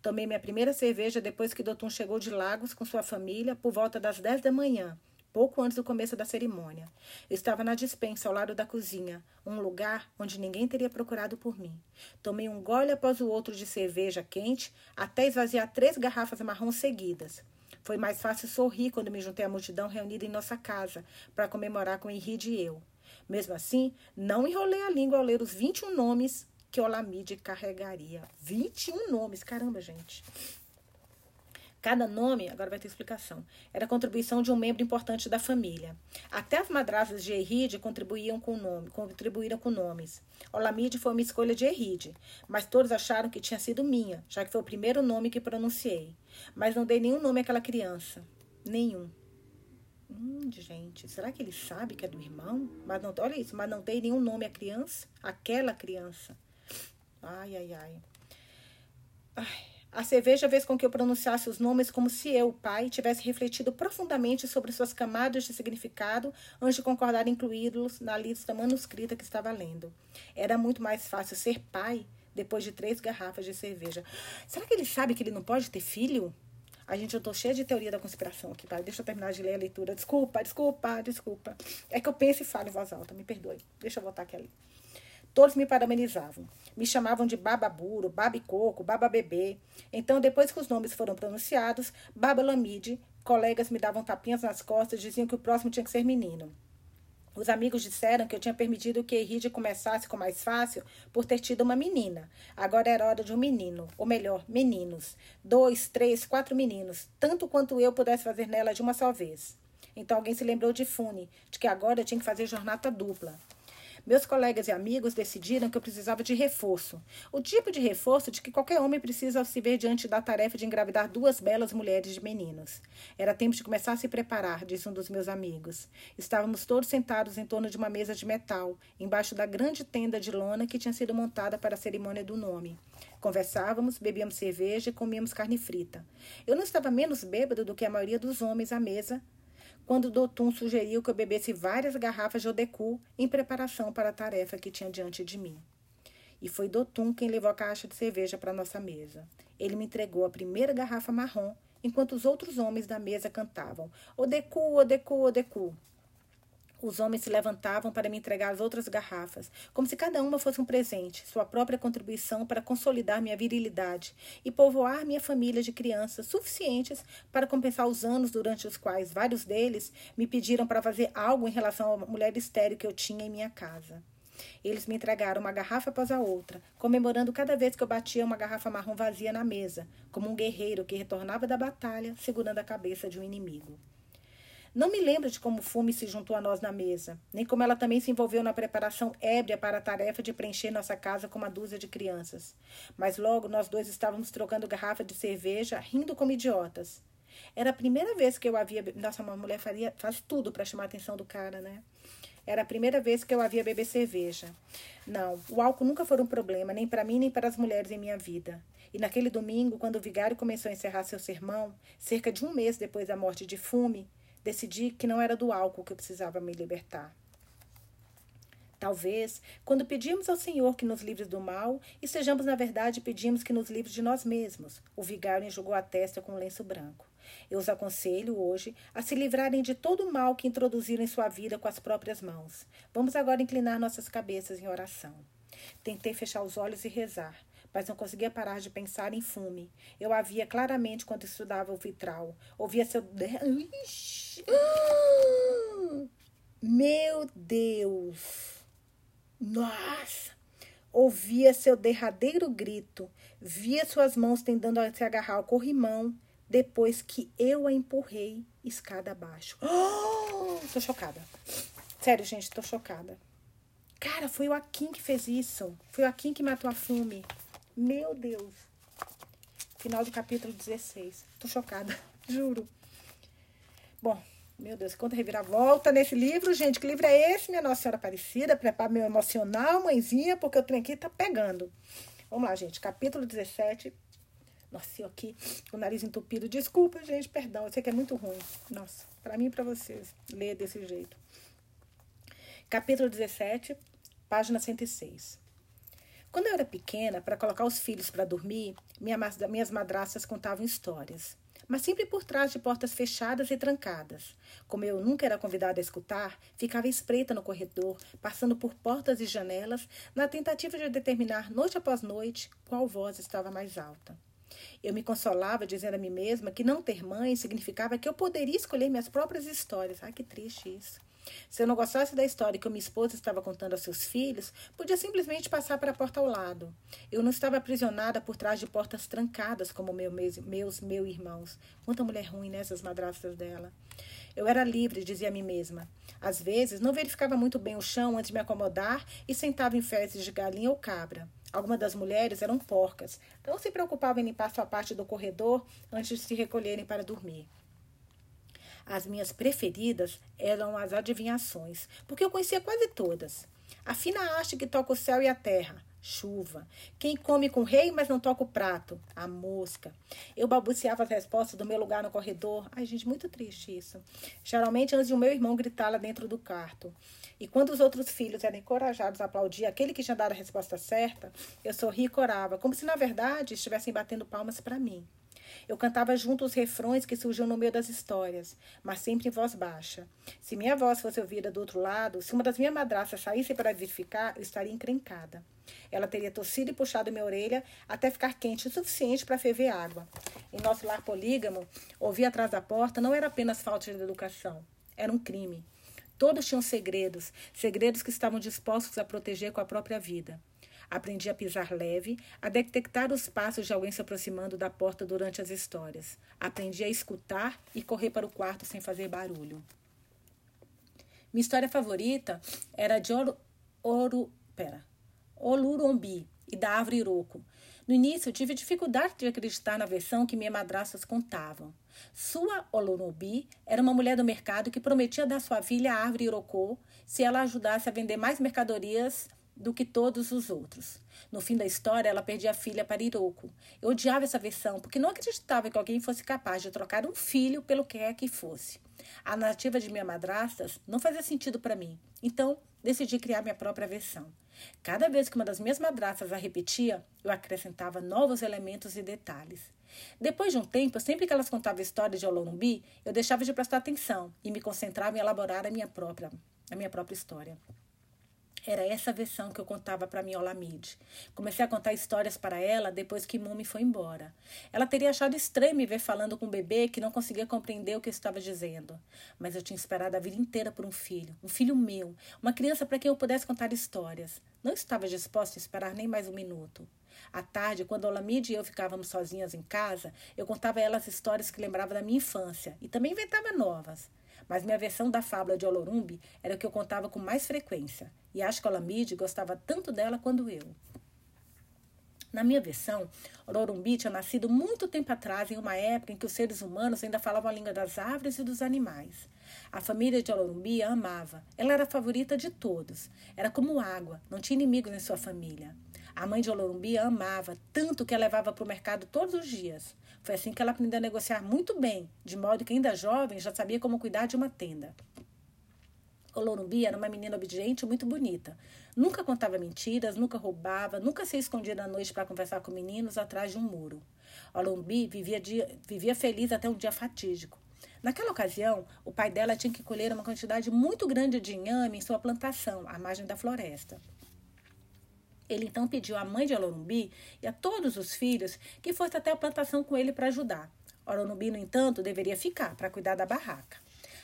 Speaker 1: Tomei minha primeira cerveja depois que Dotum chegou de Lagos com sua família por volta das 10 da manhã, pouco antes do começo da cerimônia. Eu estava na dispensa ao lado da cozinha, um lugar onde ninguém teria procurado por mim. Tomei um gole após o outro de cerveja quente até esvaziar três garrafas marrom seguidas. Foi mais fácil sorrir quando me juntei à multidão reunida em nossa casa para comemorar com Henrique e eu. Mesmo assim, não enrolei a língua ao ler os 21 nomes que Olamide carregaria. 21 nomes, caramba, gente. Cada nome, agora vai ter explicação, era contribuição de um membro importante da família. Até as madrasas de Eride contribuíam com nome, contribuíram com nomes. Olamide foi uma escolha de Eride, mas todos acharam que tinha sido minha, já que foi o primeiro nome que pronunciei. Mas não dei nenhum nome àquela criança. Nenhum. Hum, gente, será que ele sabe que é do irmão? Mas não, olha isso, mas não tem nenhum nome à criança? Aquela criança. Ai, ai, ai. Ai. A cerveja fez com que eu pronunciasse os nomes como se eu, pai, tivesse refletido profundamente sobre suas camadas de significado antes de concordar em incluí-los na lista manuscrita que estava lendo. Era muito mais fácil ser pai depois de três garrafas de cerveja. Será que ele sabe que ele não pode ter filho? A gente, eu tô cheia de teoria da conspiração aqui, pai. Deixa eu terminar de ler a leitura. Desculpa, desculpa, desculpa. É que eu penso e falo em voz alta, me perdoe. Deixa eu voltar aqui ali. Todos me parabenizavam. Me chamavam de Bababuro, Babicoco, Baba Bebê. Então, depois que os nomes foram pronunciados, Baba Lamide, colegas me davam tapinhas nas costas diziam que o próximo tinha que ser menino. Os amigos disseram que eu tinha permitido que Henrique começasse com mais fácil por ter tido uma menina. Agora era hora de um menino, ou melhor, meninos. Dois, três, quatro meninos, tanto quanto eu pudesse fazer nela de uma só vez. Então alguém se lembrou de Fune, de que agora eu tinha que fazer jornada dupla. Meus colegas e amigos decidiram que eu precisava de reforço. O tipo de reforço de que qualquer homem precisa ao se ver diante da tarefa de engravidar duas belas mulheres de meninos. Era tempo de começar a se preparar, disse um dos meus amigos. Estávamos todos sentados em torno de uma mesa de metal, embaixo da grande tenda de lona que tinha sido montada para a cerimônia do nome. Conversávamos, bebíamos cerveja e comíamos carne frita. Eu não estava menos bêbado do que a maioria dos homens à mesa, quando Dotum sugeriu que eu bebesse várias garrafas de Odecu em preparação para a tarefa que tinha diante de mim. E foi Dotum quem levou a caixa de cerveja para nossa mesa. Ele me entregou a primeira garrafa marrom, enquanto os outros homens da mesa cantavam Odecu, Odecu, Odecu. Os homens se levantavam para me entregar as outras garrafas, como se cada uma fosse um presente, sua própria contribuição para consolidar minha virilidade e povoar minha família de crianças suficientes para compensar os anos durante os quais vários deles me pediram para fazer algo em relação à mulher estéril que eu tinha em minha casa. Eles me entregaram uma garrafa após a outra, comemorando cada vez que eu batia uma garrafa marrom vazia na mesa, como um guerreiro que retornava da batalha segurando a cabeça de um inimigo. Não me lembro de como Fume se juntou a nós na mesa, nem como ela também se envolveu na preparação ébria para a tarefa de preencher nossa casa com uma dúzia de crianças. Mas logo nós dois estávamos trocando garrafa de cerveja, rindo como idiotas. Era a primeira vez que eu havia. Nossa, uma mulher faria, faz tudo para chamar a atenção do cara, né? Era a primeira vez que eu havia beber cerveja. Não, o álcool nunca foi um problema, nem para mim nem para as mulheres em minha vida. E naquele domingo, quando o vigário começou a encerrar seu sermão, cerca de um mês depois da morte de Fume, Decidi que não era do álcool que eu precisava me libertar. Talvez, quando pedimos ao Senhor que nos livre do mal, estejamos, na verdade, pedimos que nos livre de nós mesmos. O vigário enxugou a testa com um lenço branco. Eu os aconselho hoje a se livrarem de todo o mal que introduziram em sua vida com as próprias mãos. Vamos agora inclinar nossas cabeças em oração. Tentei fechar os olhos e rezar mas não conseguia parar de pensar em fume. Eu a via claramente quando estudava o vitral. Ouvia seu. Ixi. Meu Deus! Nossa! Ouvia seu derradeiro grito, via suas mãos tentando se agarrar ao corrimão, depois que eu a empurrei escada abaixo. Oh, <gasps> tô chocada. Sério, gente, tô chocada. Cara, foi o Akin que fez isso. Foi o Akin que matou a Fume. Meu Deus. Final do capítulo 16. Tô chocada, <laughs> juro. Bom, meu Deus, quanta reviravolta nesse livro, gente. Que livro é esse, minha Nossa Senhora Aparecida? Prepara meu emocional, mãezinha, porque o trem aqui tá pegando. Vamos lá, gente. Capítulo 17. Nossa, eu aqui o nariz entupido. Desculpa, gente, perdão. Eu sei que é muito ruim. Nossa, para mim e para vocês, ler desse jeito. Capítulo 17, página 106. Quando eu era pequena, para colocar os filhos para dormir, minhas madrastas contavam histórias. Mas sempre por trás de portas fechadas e trancadas. Como eu nunca era convidada a escutar, ficava espreita no corredor, passando por portas e janelas, na tentativa de determinar, noite após noite, qual voz estava mais alta. Eu me consolava dizendo a mim mesma que não ter mãe significava que eu poderia escolher minhas próprias histórias. Ai, que triste isso. Se eu não gostasse da história que minha esposa estava contando aos seus filhos, podia simplesmente passar para a porta ao lado. Eu não estava aprisionada por trás de portas trancadas como meu, meus, meus, meus irmãos. Quanta mulher ruim nessas madrastas dela. Eu era livre, dizia a mim mesma. Às vezes, não verificava muito bem o chão antes de me acomodar e sentava em fezes de galinha ou cabra. Algumas das mulheres eram porcas, não se preocupavam em limpar sua parte do corredor antes de se recolherem para dormir. As minhas preferidas eram as adivinhações, porque eu conhecia quase todas. A fina haste que toca o céu e a terra, chuva. Quem come com rei, mas não toca o prato, a mosca. Eu balbuciava as respostas do meu lugar no corredor. Ai, gente, muito triste isso. Geralmente antes de o meu irmão gritar lá dentro do quarto. E quando os outros filhos eram encorajados a aplaudir aquele que tinha dado a resposta certa, eu sorria e corava, como se na verdade estivessem batendo palmas para mim. Eu cantava junto os refrões que surgiam no meio das histórias, mas sempre em voz baixa. Se minha voz fosse ouvida do outro lado, se uma das minhas madraças saísse para verificar, eu estaria encrencada. Ela teria tossido e puxado minha orelha até ficar quente o suficiente para ferver água. Em nosso lar polígamo, ouvir atrás da porta não era apenas falta de educação, era um crime. Todos tinham segredos, segredos que estavam dispostos a proteger com a própria vida. Aprendi a pisar leve, a detectar os passos de alguém se aproximando da porta durante as histórias. Aprendi a escutar e correr para o quarto sem fazer barulho. Minha história favorita era de pera, Olurumbi e da árvore Iroco. No início, tive dificuldade de acreditar na versão que minhas madrastas contavam. Sua Olorubi era uma mulher do mercado que prometia dar sua filha à árvore Irocô se ela ajudasse a vender mais mercadorias do que todos os outros. No fim da história, ela perdia a filha para Iroko. Eu odiava essa versão, porque não acreditava que alguém fosse capaz de trocar um filho pelo que quer que fosse. A narrativa de minha madrastas não fazia sentido para mim, então decidi criar minha própria versão. Cada vez que uma das minhas madrastas a repetia, eu acrescentava novos elementos e detalhes. Depois de um tempo, sempre que elas contavam histórias de Olorumbi, eu deixava de prestar atenção e me concentrava em elaborar a minha própria, a minha própria história. Era essa versão que eu contava para minha Olamide. Comecei a contar histórias para ela depois que Mumi foi embora. Ela teria achado estranho me ver falando com um bebê que não conseguia compreender o que eu estava dizendo. Mas eu tinha esperado a vida inteira por um filho, um filho meu, uma criança para quem eu pudesse contar histórias. Não estava disposta a esperar nem mais um minuto. À tarde, quando Olamide e eu ficávamos sozinhas em casa, eu contava a ela as histórias que lembrava da minha infância e também inventava novas. Mas minha versão da fábula de Olorumbi era o que eu contava com mais frequência, e acho que Olamide gostava tanto dela quanto eu. Na minha versão, Olorumbi tinha nascido muito tempo atrás, em uma época em que os seres humanos ainda falavam a língua das árvores e dos animais. A família de Olorumbi a amava. Ela era a favorita de todos. Era como água, não tinha inimigos em sua família. A mãe de Olorumbi a amava, tanto que a levava para o mercado todos os dias. Foi assim que ela aprendeu a negociar muito bem, de modo que, ainda jovem, já sabia como cuidar de uma tenda. Olorumbi era uma menina obediente e muito bonita. Nunca contava mentiras, nunca roubava, nunca se escondia na noite para conversar com meninos atrás de um muro. Olorumbi vivia, vivia feliz até um dia fatídico. Naquela ocasião, o pai dela tinha que colher uma quantidade muito grande de inhame em sua plantação, à margem da floresta. Ele então pediu à mãe de Olorumbi e a todos os filhos que fosse até a plantação com ele para ajudar. Olorumbi, no entanto, deveria ficar para cuidar da barraca.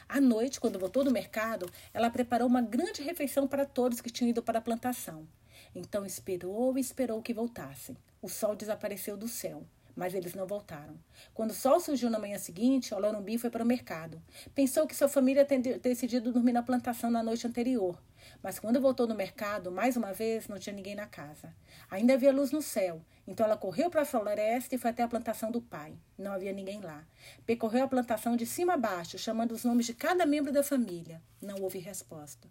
Speaker 1: À noite, quando voltou do mercado, ela preparou uma grande refeição para todos que tinham ido para a plantação. Então esperou e esperou que voltassem. O sol desapareceu do céu, mas eles não voltaram. Quando o sol surgiu na manhã seguinte, Olorumbi foi para o mercado. Pensou que sua família tinha decidido dormir na plantação na noite anterior. Mas quando voltou no mercado, mais uma vez, não tinha ninguém na casa. Ainda havia luz no céu, então ela correu para a floresta e foi até a plantação do pai. Não havia ninguém lá. Percorreu a plantação de cima a baixo, chamando os nomes de cada membro da família. Não houve resposta.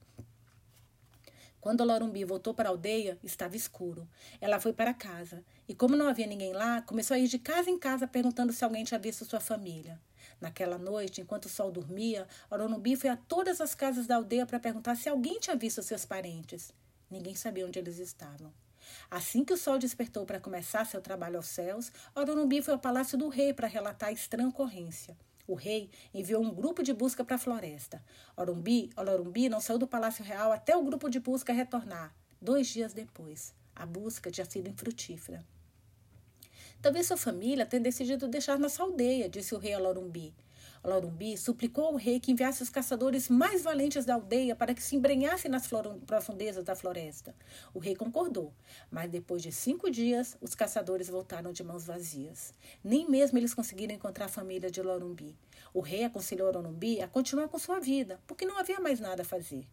Speaker 1: Quando Lorumbi voltou para a aldeia, estava escuro. Ela foi para casa e, como não havia ninguém lá, começou a ir de casa em casa perguntando se alguém tinha visto sua família. Naquela noite, enquanto o sol dormia, Orunumbi foi a todas as casas da aldeia para perguntar se alguém tinha visto seus parentes. Ninguém sabia onde eles estavam. Assim que o sol despertou para começar seu trabalho aos céus, Orunumbi foi ao palácio do rei para relatar a estranha ocorrência. O rei enviou um grupo de busca para a floresta. Orumbi, Olorumbi não saiu do Palácio Real até o grupo de busca retornar. Dois dias depois, a busca tinha sido infrutífera. Talvez sua família tenha decidido deixar nossa aldeia, disse o rei Olorumbi. Olorumbi suplicou ao rei que enviasse os caçadores mais valentes da aldeia para que se embrenhassem nas profundezas da floresta. O rei concordou, mas depois de cinco dias, os caçadores voltaram de mãos vazias. Nem mesmo eles conseguiram encontrar a família de Olorumbi. O rei aconselhou Olorumbi a continuar com sua vida, porque não havia mais nada a fazer.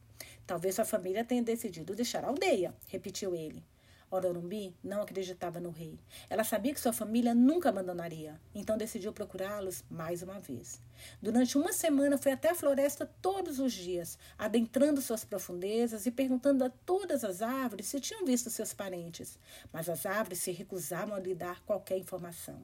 Speaker 1: Talvez sua família tenha decidido deixar a aldeia, repetiu ele. Ororumbi não acreditava no rei. Ela sabia que sua família nunca abandonaria, então decidiu procurá-los mais uma vez. Durante uma semana foi até a floresta todos os dias, adentrando suas profundezas e perguntando a todas as árvores se tinham visto seus parentes, mas as árvores se recusavam a lhe dar qualquer informação.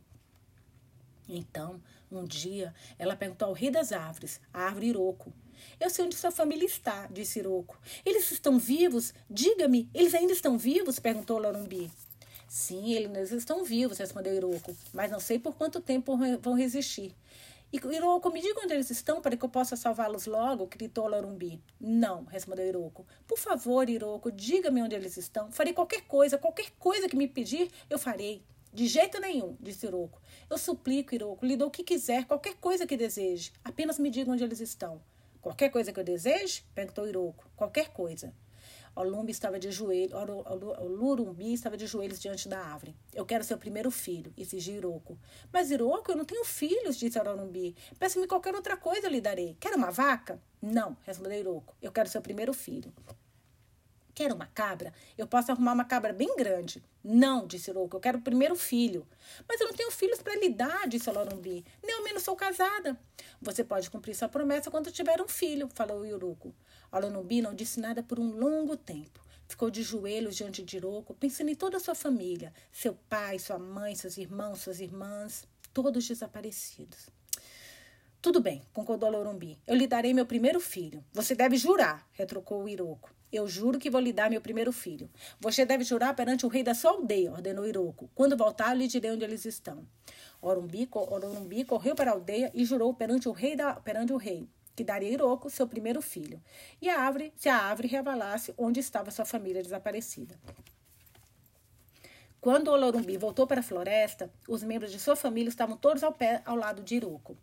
Speaker 1: Então, um dia, ela perguntou ao rei das árvores, a árvore Iroco, eu sei onde sua família está, disse Iroco. Eles estão vivos? Diga-me, eles ainda estão vivos? perguntou Lorumbi. Sim, eles estão vivos, respondeu Iroco, mas não sei por quanto tempo vão resistir. Iroco, me diga onde eles estão para que eu possa salvá-los logo, gritou Lorumbi. Não, respondeu Iroco. Por favor, Iroco, diga-me onde eles estão. Farei qualquer coisa, qualquer coisa que me pedir, eu farei. De jeito nenhum, disse Iroco. Eu suplico, Iroco, lhe dou o que quiser, qualquer coisa que deseje. Apenas me diga onde eles estão. Qualquer coisa que eu deseje? Perguntou Iroco. Qualquer coisa. Olumbi estava de joelhos, Lurumbi estava de joelhos diante da árvore. Eu quero seu primeiro filho, exigiu Iroco. Mas Iroco, eu não tenho filhos, disse Olumbi. Peça-me qualquer outra coisa, eu lhe darei. Quer uma vaca? Não, respondeu Iroco. Eu quero seu primeiro filho. Quer uma cabra? Eu posso arrumar uma cabra bem grande. Não, disse Louco, eu quero o primeiro filho. Mas eu não tenho filhos para lhe dar, disse Lorumbi. Nem ao menos sou casada. Você pode cumprir sua promessa quando tiver um filho, falou o Iuruco. A Lorumbi não disse nada por um longo tempo. Ficou de joelhos diante de Iroco, pensando em toda a sua família, seu pai, sua mãe, seus irmãos, suas irmãs, todos desaparecidos. Tudo bem, concordou Lorumbi. Eu lhe darei meu primeiro filho. Você deve jurar, retrucou o Iroco. Eu juro que vou lhe dar meu primeiro filho. Você deve jurar perante o rei da sua aldeia, ordenou Iroco. Quando voltar, lhe direi onde eles estão. Orumbi, Orumbi correu para a aldeia e jurou perante o rei, da, perante o rei que daria Iroco seu primeiro filho, e a árvore, se a árvore revelasse onde estava sua família desaparecida. Quando Olorumbi voltou para a floresta, os membros de sua família estavam todos ao pé ao lado de Iroco.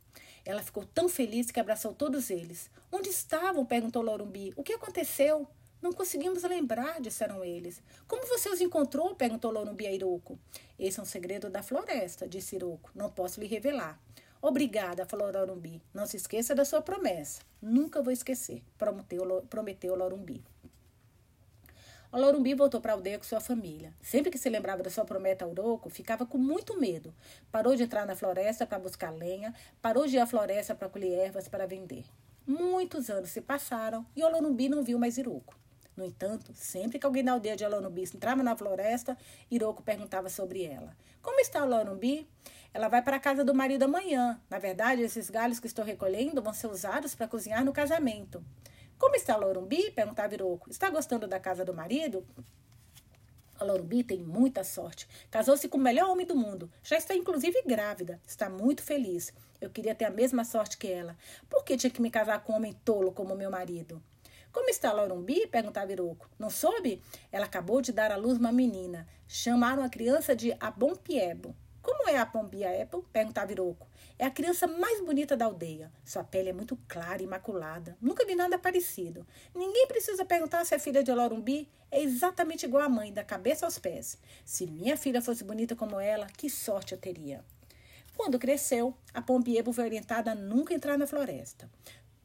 Speaker 1: Ela ficou tão feliz que abraçou todos eles. Onde estavam? perguntou Lorumbi. O que aconteceu? Não conseguimos lembrar, disseram eles. Como você os encontrou? perguntou Lorumbi a Iroco. Esse é um segredo da floresta, disse Iroco. Não posso lhe revelar. Obrigada, falou Lorumbi. Não se esqueça da sua promessa. Nunca vou esquecer, prometeu, prometeu Lorumbi. O Lorumbi voltou para a aldeia com sua família. Sempre que se lembrava da sua promessa ao Uroco, ficava com muito medo. Parou de entrar na floresta para buscar lenha, parou de ir à floresta para colher ervas para vender. Muitos anos se passaram e o Lorumbi não viu mais Iroco. No entanto, sempre que alguém da aldeia de Alonumbi entrava na floresta, Iroko perguntava sobre ela. Como está Alonumbi? Ela vai para a casa do marido amanhã. Na verdade, esses galhos que estou recolhendo vão ser usados para cozinhar no casamento. Como está Lorumbi? perguntava Iroko. Está gostando da casa do marido? A tem muita sorte. Casou-se com o melhor homem do mundo. Já está inclusive grávida. Está muito feliz. Eu queria ter a mesma sorte que ela. Por que tinha que me casar com um homem tolo como meu marido? Como está Lorumbi? perguntava Iroco. Não soube? Ela acabou de dar à luz uma menina. Chamaram a criança de Abompiebo. Como é a Pompiebo? perguntava Iroco. É a criança mais bonita da aldeia. Sua pele é muito clara e imaculada. Nunca vi nada parecido. Ninguém precisa perguntar se é filha de Lorumbi. É exatamente igual à mãe, da cabeça aos pés. Se minha filha fosse bonita como ela, que sorte eu teria. Quando cresceu, a Pombiebo foi orientada a nunca entrar na floresta.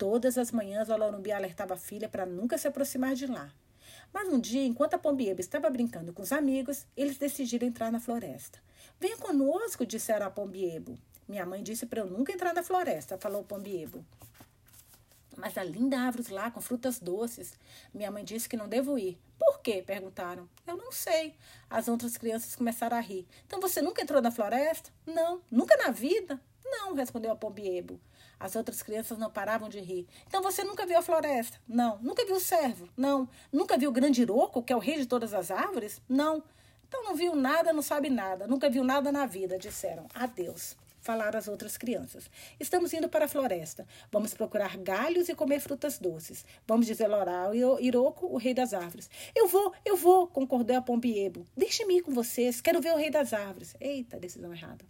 Speaker 1: Todas as manhãs, Olorumbi alertava a filha para nunca se aproximar de lá. Mas um dia, enquanto a Pombieba estava brincando com os amigos, eles decidiram entrar na floresta. Venha conosco, disseram a Pombiebo. Minha mãe disse para eu nunca entrar na floresta, falou Pombiebo. Mas a linda árvore lá com frutas doces. Minha mãe disse que não devo ir. Por quê? perguntaram. Eu não sei. As outras crianças começaram a rir. Então você nunca entrou na floresta? Não. Nunca na vida? Não, respondeu a Pombiebo. As outras crianças não paravam de rir. Então você nunca viu a floresta? Não. Nunca viu o cervo? Não. Nunca viu o grande iroco, que é o rei de todas as árvores? Não. Então não viu nada, não sabe nada. Nunca viu nada na vida, disseram. Adeus. Falaram as outras crianças. Estamos indo para a floresta. Vamos procurar galhos e comer frutas doces. Vamos dizer ao Iroco, o rei das árvores. Eu vou, eu vou, concordou a Pombiebo. Deixe-me ir com vocês. Quero ver o rei das árvores. Eita, decisão errada.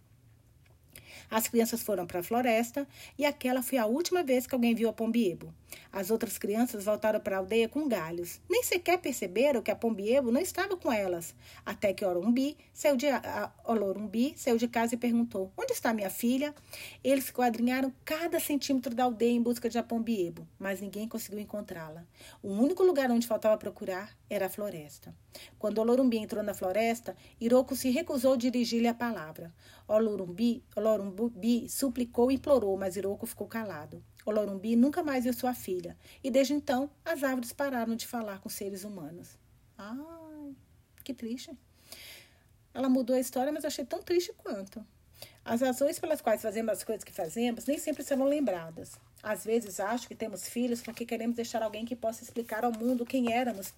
Speaker 1: As crianças foram para a floresta e aquela foi a última vez que alguém viu a Pombiebo. As outras crianças voltaram para a aldeia com galhos. Nem sequer perceberam que a Pombiebo não estava com elas. Até que Orumbi saiu de, a, Olorumbi saiu de casa e perguntou: Onde está minha filha? Eles esquadrinharam cada centímetro da aldeia em busca de a Pombiebo, mas ninguém conseguiu encontrá-la. O único lugar onde faltava procurar era a floresta. Quando Olorumbi entrou na floresta, Iroko se recusou a dirigir-lhe a palavra. Olorumbi, Olorumbi suplicou e implorou, mas Iroko ficou calado. Olorumbi nunca mais viu sua filha, e desde então as árvores pararam de falar com seres humanos. Ai, que triste. Ela mudou a história, mas achei tão triste quanto. As razões pelas quais fazemos as coisas que fazemos nem sempre serão lembradas. Às vezes acho que temos filhos porque queremos deixar alguém que possa explicar ao mundo quem éramos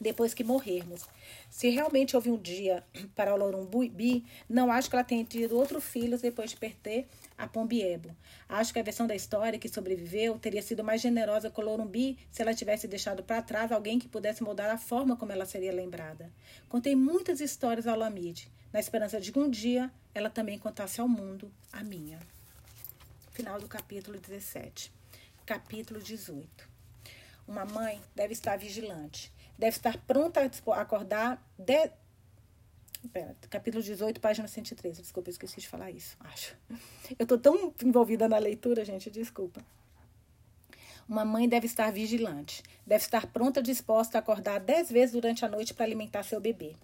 Speaker 1: depois que morrermos. Se realmente houve um dia <clears throat> para o Lorumbi, não acho que ela tenha tido outro filho depois de perder a Pombiebo. Acho que a versão da história que sobreviveu teria sido mais generosa com o Lorumbi se ela tivesse deixado para trás alguém que pudesse mudar a forma como ela seria lembrada. Contei muitas histórias ao Lamide, na esperança de que um dia ela também contasse ao mundo a minha. Final do capítulo 17. Capítulo 18. Uma mãe deve estar vigilante deve estar pronta a acordar. De... Pera, capítulo 18, página 113. Desculpa, eu esqueci de falar isso, acho. Eu tô tão envolvida na leitura, gente, desculpa. Uma mãe deve estar vigilante, deve estar pronta disposta a acordar dez vezes durante a noite para alimentar seu bebê.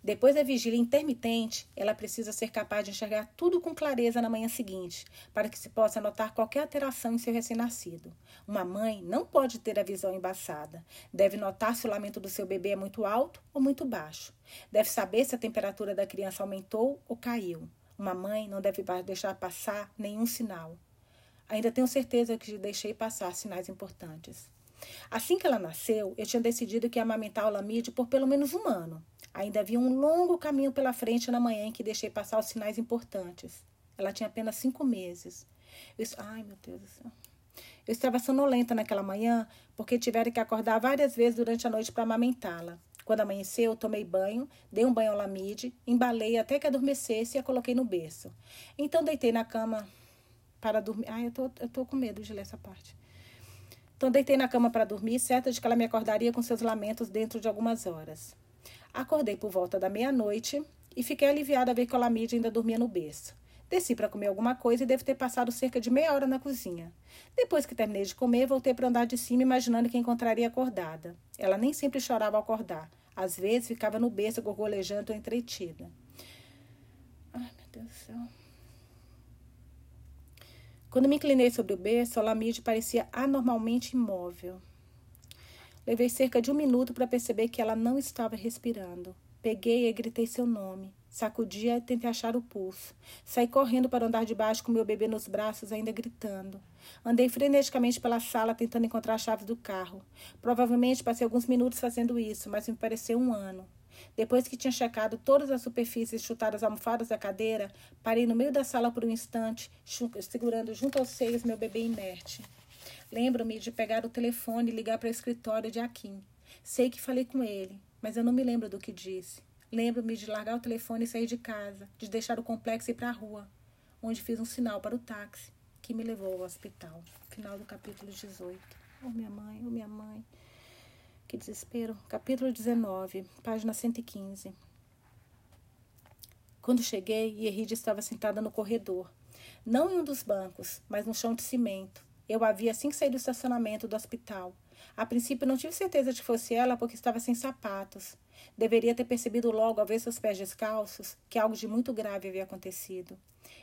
Speaker 1: Depois da vigília intermitente, ela precisa ser capaz de enxergar tudo com clareza na manhã seguinte, para que se possa notar qualquer alteração em seu recém-nascido. Uma mãe não pode ter a visão embaçada. Deve notar se o lamento do seu bebê é muito alto ou muito baixo. Deve saber se a temperatura da criança aumentou ou caiu. Uma mãe não deve deixar passar nenhum sinal. Ainda tenho certeza que deixei passar sinais importantes. Assim que ela nasceu, eu tinha decidido que ia amamentar o Lamide por pelo menos um ano. Ainda havia um longo caminho pela frente na manhã em que deixei passar os sinais importantes. Ela tinha apenas cinco meses. Eu, ai, meu Deus do céu. Eu estava sonolenta naquela manhã porque tiveram que acordar várias vezes durante a noite para amamentá-la. Quando amanheceu, tomei banho, dei um banho ao Lamide, embalei até que adormecesse e a coloquei no berço. Então deitei na cama para dormir. Ai, eu tô, eu tô com medo de ler essa parte. Então, deitei na cama para dormir, certa de que ela me acordaria com seus lamentos dentro de algumas horas. Acordei por volta da meia-noite e fiquei aliviada a ver que o Lamide ainda dormia no berço. Desci para comer alguma coisa e devo ter passado cerca de meia hora na cozinha. Depois que terminei de comer, voltei para andar de cima, imaginando que encontraria acordada. Ela nem sempre chorava ao acordar. Às vezes ficava no berço gorgolejando ou entretida. Ai, meu Deus do céu. Quando me inclinei sobre o berço, a Lamide parecia anormalmente imóvel. Levei cerca de um minuto para perceber que ela não estava respirando. Peguei e gritei seu nome. Sacudi e tentei achar o pulso. Saí correndo para andar de baixo com meu bebê nos braços, ainda gritando. Andei freneticamente pela sala tentando encontrar as chaves do carro. Provavelmente passei alguns minutos fazendo isso, mas me pareceu um ano. Depois que tinha checado todas as superfícies e chutado as almofadas da cadeira, parei no meio da sala por um instante, segurando junto aos seios meu bebê inerte. Lembro-me de pegar o telefone e ligar para o escritório de Akin. Sei que falei com ele, mas eu não me lembro do que disse. Lembro-me de largar o telefone e sair de casa, de deixar o complexo e ir para a rua, onde fiz um sinal para o táxi que me levou ao hospital. Final do capítulo 18. Oh, minha mãe, oh, minha mãe. Que desespero. Capítulo 19, página 115. Quando cheguei, Yeride estava sentada no corredor. Não em um dos bancos, mas no chão de cimento. Eu a vi assim que saí do estacionamento do hospital. A princípio não tive certeza de que fosse ela porque estava sem sapatos. Deveria ter percebido logo ao ver seus pés descalços que algo de muito grave havia acontecido.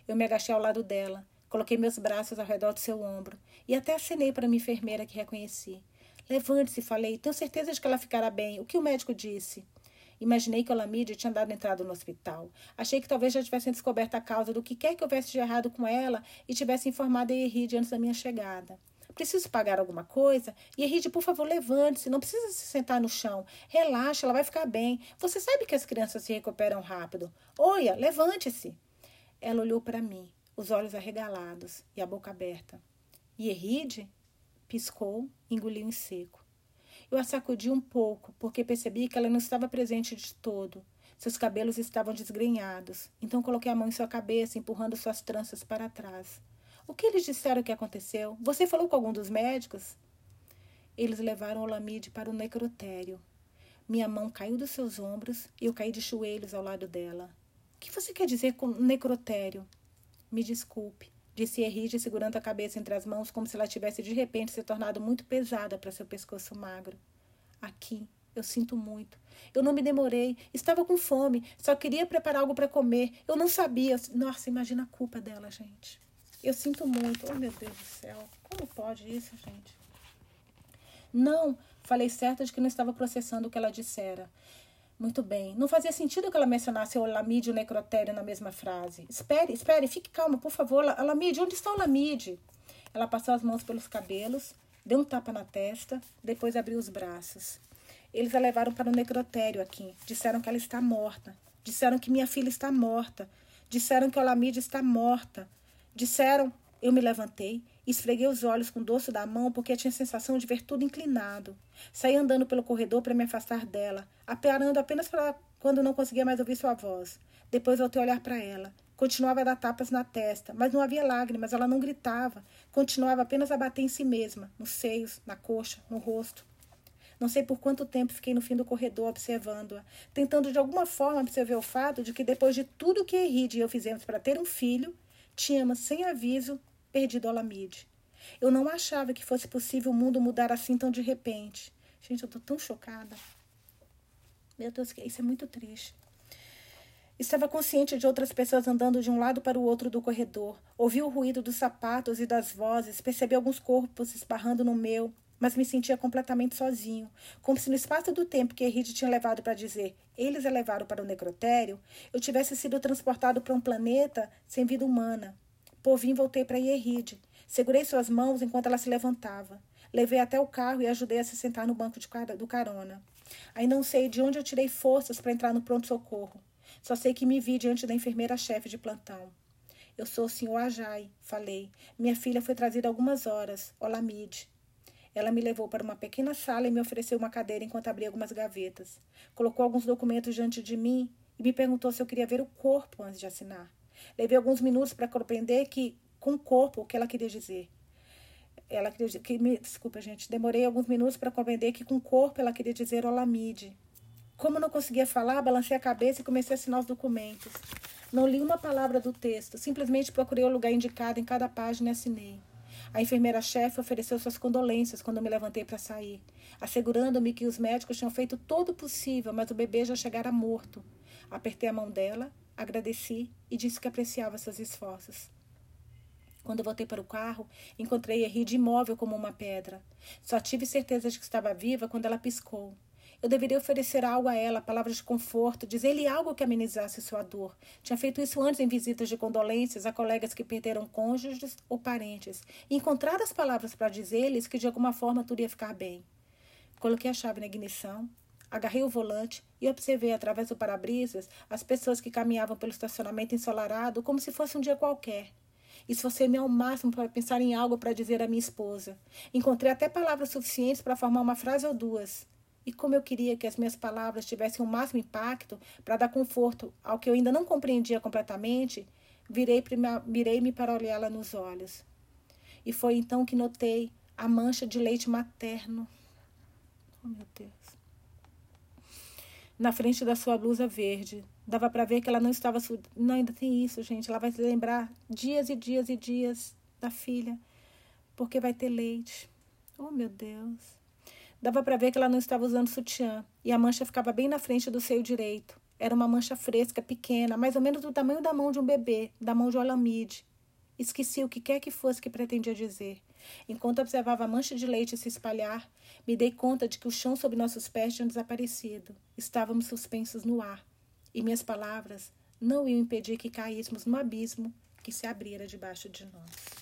Speaker 1: Eu me agachei ao lado dela, coloquei meus braços ao redor do seu ombro e até acenei para minha enfermeira que reconheci. Levante-se, falei. Tenho certeza de que ela ficará bem. O que o médico disse? Imaginei que Olamide tinha dado entrada no hospital. Achei que talvez já tivessem descoberto a causa do que quer que houvesse de errado com ela e tivesse informado a Eride antes da minha chegada. Preciso pagar alguma coisa? E Eride, por favor, levante-se. Não precisa se sentar no chão. Relaxa, ela vai ficar bem. Você sabe que as crianças se recuperam rápido. Oia, levante-se. Ela olhou para mim, os olhos arregalados e a boca aberta. E Eride? Piscou, engoliu em seco. Eu a sacudi um pouco, porque percebi que ela não estava presente de todo. Seus cabelos estavam desgrenhados. Então coloquei a mão em sua cabeça, empurrando suas tranças para trás. O que eles disseram que aconteceu? Você falou com algum dos médicos? Eles levaram Olamide para o necrotério. Minha mão caiu dos seus ombros e eu caí de joelhos ao lado dela. O que você quer dizer com necrotério? Me desculpe, disse Erige, segurando a cabeça entre as mãos, como se ela tivesse de repente se tornado muito pesada para seu pescoço magro. Aqui, eu sinto muito. Eu não me demorei, estava com fome, só queria preparar algo para comer. Eu não sabia. Nossa, imagina a culpa dela, gente. Eu sinto muito. Oh, meu Deus do céu. Como pode isso, gente? Não, falei certa de que não estava processando o que ela dissera. Muito bem. Não fazia sentido que ela mencionasse o Lamide e o necrotério na mesma frase. Espere, espere, fique calma, por favor. Lamide, onde está o Lamide? Ela passou as mãos pelos cabelos, deu um tapa na testa, depois abriu os braços. Eles a levaram para o necrotério aqui. Disseram que ela está morta. Disseram que minha filha está morta. Disseram que o Lamide está morta. Disseram. Eu me levantei, esfreguei os olhos com o dorso da mão porque tinha a sensação de ver tudo inclinado. Saí andando pelo corredor para me afastar dela, apeando apenas para quando não conseguia mais ouvir sua voz. Depois voltei a olhar para ela. Continuava a dar tapas na testa, mas não havia lágrimas, ela não gritava. Continuava apenas a bater em si mesma, nos seios, na coxa, no rosto. Não sei por quanto tempo fiquei no fim do corredor observando-a, tentando de alguma forma absorver o fato de que depois de tudo que Henrique e eu fizemos para ter um filho, tínhamos, sem aviso, perdido Olamide. Eu não achava que fosse possível o mundo mudar assim tão de repente. Gente, eu tô tão chocada. Meu Deus, isso é muito triste. Estava consciente de outras pessoas andando de um lado para o outro do corredor. Ouvi o ruído dos sapatos e das vozes, percebi alguns corpos esbarrando no meu, mas me sentia completamente sozinho, como se no espaço do tempo que Henrique tinha levado para dizer eles a levaram para o necrotério, eu tivesse sido transportado para um planeta sem vida humana. Por fim, voltei para Yerride. Segurei suas mãos enquanto ela se levantava. Levei até o carro e ajudei a se sentar no banco car do carona. Ainda não sei de onde eu tirei forças para entrar no pronto-socorro. Só sei que me vi diante da enfermeira-chefe de plantão. Eu sou o senhor Ajay, falei. Minha filha foi trazida algumas horas, Olamide. Ela me levou para uma pequena sala e me ofereceu uma cadeira enquanto abria algumas gavetas. Colocou alguns documentos diante de mim e me perguntou se eu queria ver o corpo antes de assinar. Levei alguns minutos para compreender que, com o corpo, o que ela queria dizer. Ela queria que me, desculpa, gente, demorei alguns minutos para compreender que com o corpo ela queria dizer Olamide. Como não conseguia falar, balancei a cabeça e comecei a assinar os documentos. Não li uma palavra do texto, simplesmente procurei o lugar indicado em cada página e assinei. A enfermeira-chefe ofereceu suas condolências quando me levantei para sair, assegurando-me que os médicos tinham feito todo o possível, mas o bebê já chegara morto. Apertei a mão dela, agradeci e disse que apreciava seus esforços. Quando voltei para o carro, encontrei Erride imóvel como uma pedra. Só tive certeza de que estava viva quando ela piscou. Eu deveria oferecer algo a ela, palavras de conforto, dizer-lhe algo que amenizasse sua dor. Tinha feito isso antes em visitas de condolências a colegas que perderam cônjuges ou parentes. E encontrar as palavras para dizer-lhes que de alguma forma tudo ia ficar bem. Coloquei a chave na ignição, agarrei o volante e observei através do para-brisas as pessoas que caminhavam pelo estacionamento ensolarado como se fosse um dia qualquer. Esforcei-me ao máximo para pensar em algo para dizer à minha esposa. Encontrei até palavras suficientes para formar uma frase ou duas. E como eu queria que as minhas palavras tivessem o máximo impacto para dar conforto ao que eu ainda não compreendia completamente, virei-me para olhá-la nos olhos. E foi então que notei a mancha de leite materno. Oh, meu Deus. na frente da sua blusa verde. Dava para ver que ela não estava. Não, ainda tem isso, gente. Ela vai se lembrar dias e dias e dias da filha, porque vai ter leite. Oh, meu Deus. Dava para ver que ela não estava usando sutiã e a mancha ficava bem na frente do seio direito. Era uma mancha fresca, pequena, mais ou menos do tamanho da mão de um bebê, da mão de Olamide. Esqueci o que quer que fosse que pretendia dizer. Enquanto observava a mancha de leite se espalhar, me dei conta de que o chão sob nossos pés tinha desaparecido. Estávamos suspensos no ar, e minhas palavras não iam impedir que caíssemos no abismo que se abrira debaixo de nós.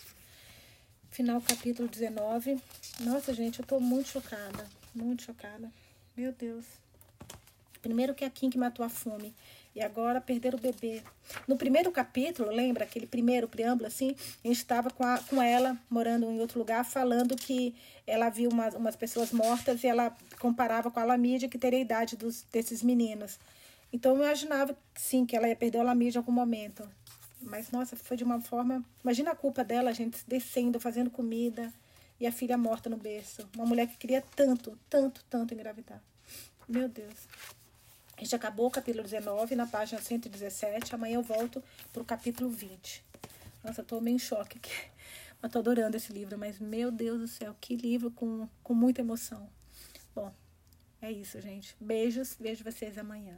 Speaker 1: Final capítulo 19. Nossa, gente, eu tô muito chocada. Muito chocada. Meu Deus. Primeiro que a Kim que matou a fome e agora perder o bebê. No primeiro capítulo, lembra aquele primeiro preâmbulo assim? A gente estava com, com ela morando em outro lugar, falando que ela viu umas, umas pessoas mortas e ela comparava com a Lamídia, que teria a idade dos, desses meninos. Então eu imaginava, sim, que ela ia perder a Lamídia em algum momento. Mas, nossa, foi de uma forma. Imagina a culpa dela, gente descendo, fazendo comida e a filha morta no berço. Uma mulher que queria tanto, tanto, tanto engravidar. Meu Deus. A gente acabou o capítulo 19 na página 117. Amanhã eu volto pro capítulo 20. Nossa, eu tô meio em choque aqui. <laughs> Eu tô adorando esse livro, mas meu Deus do céu, que livro com, com muita emoção. Bom, é isso, gente. Beijos, vejo vocês amanhã.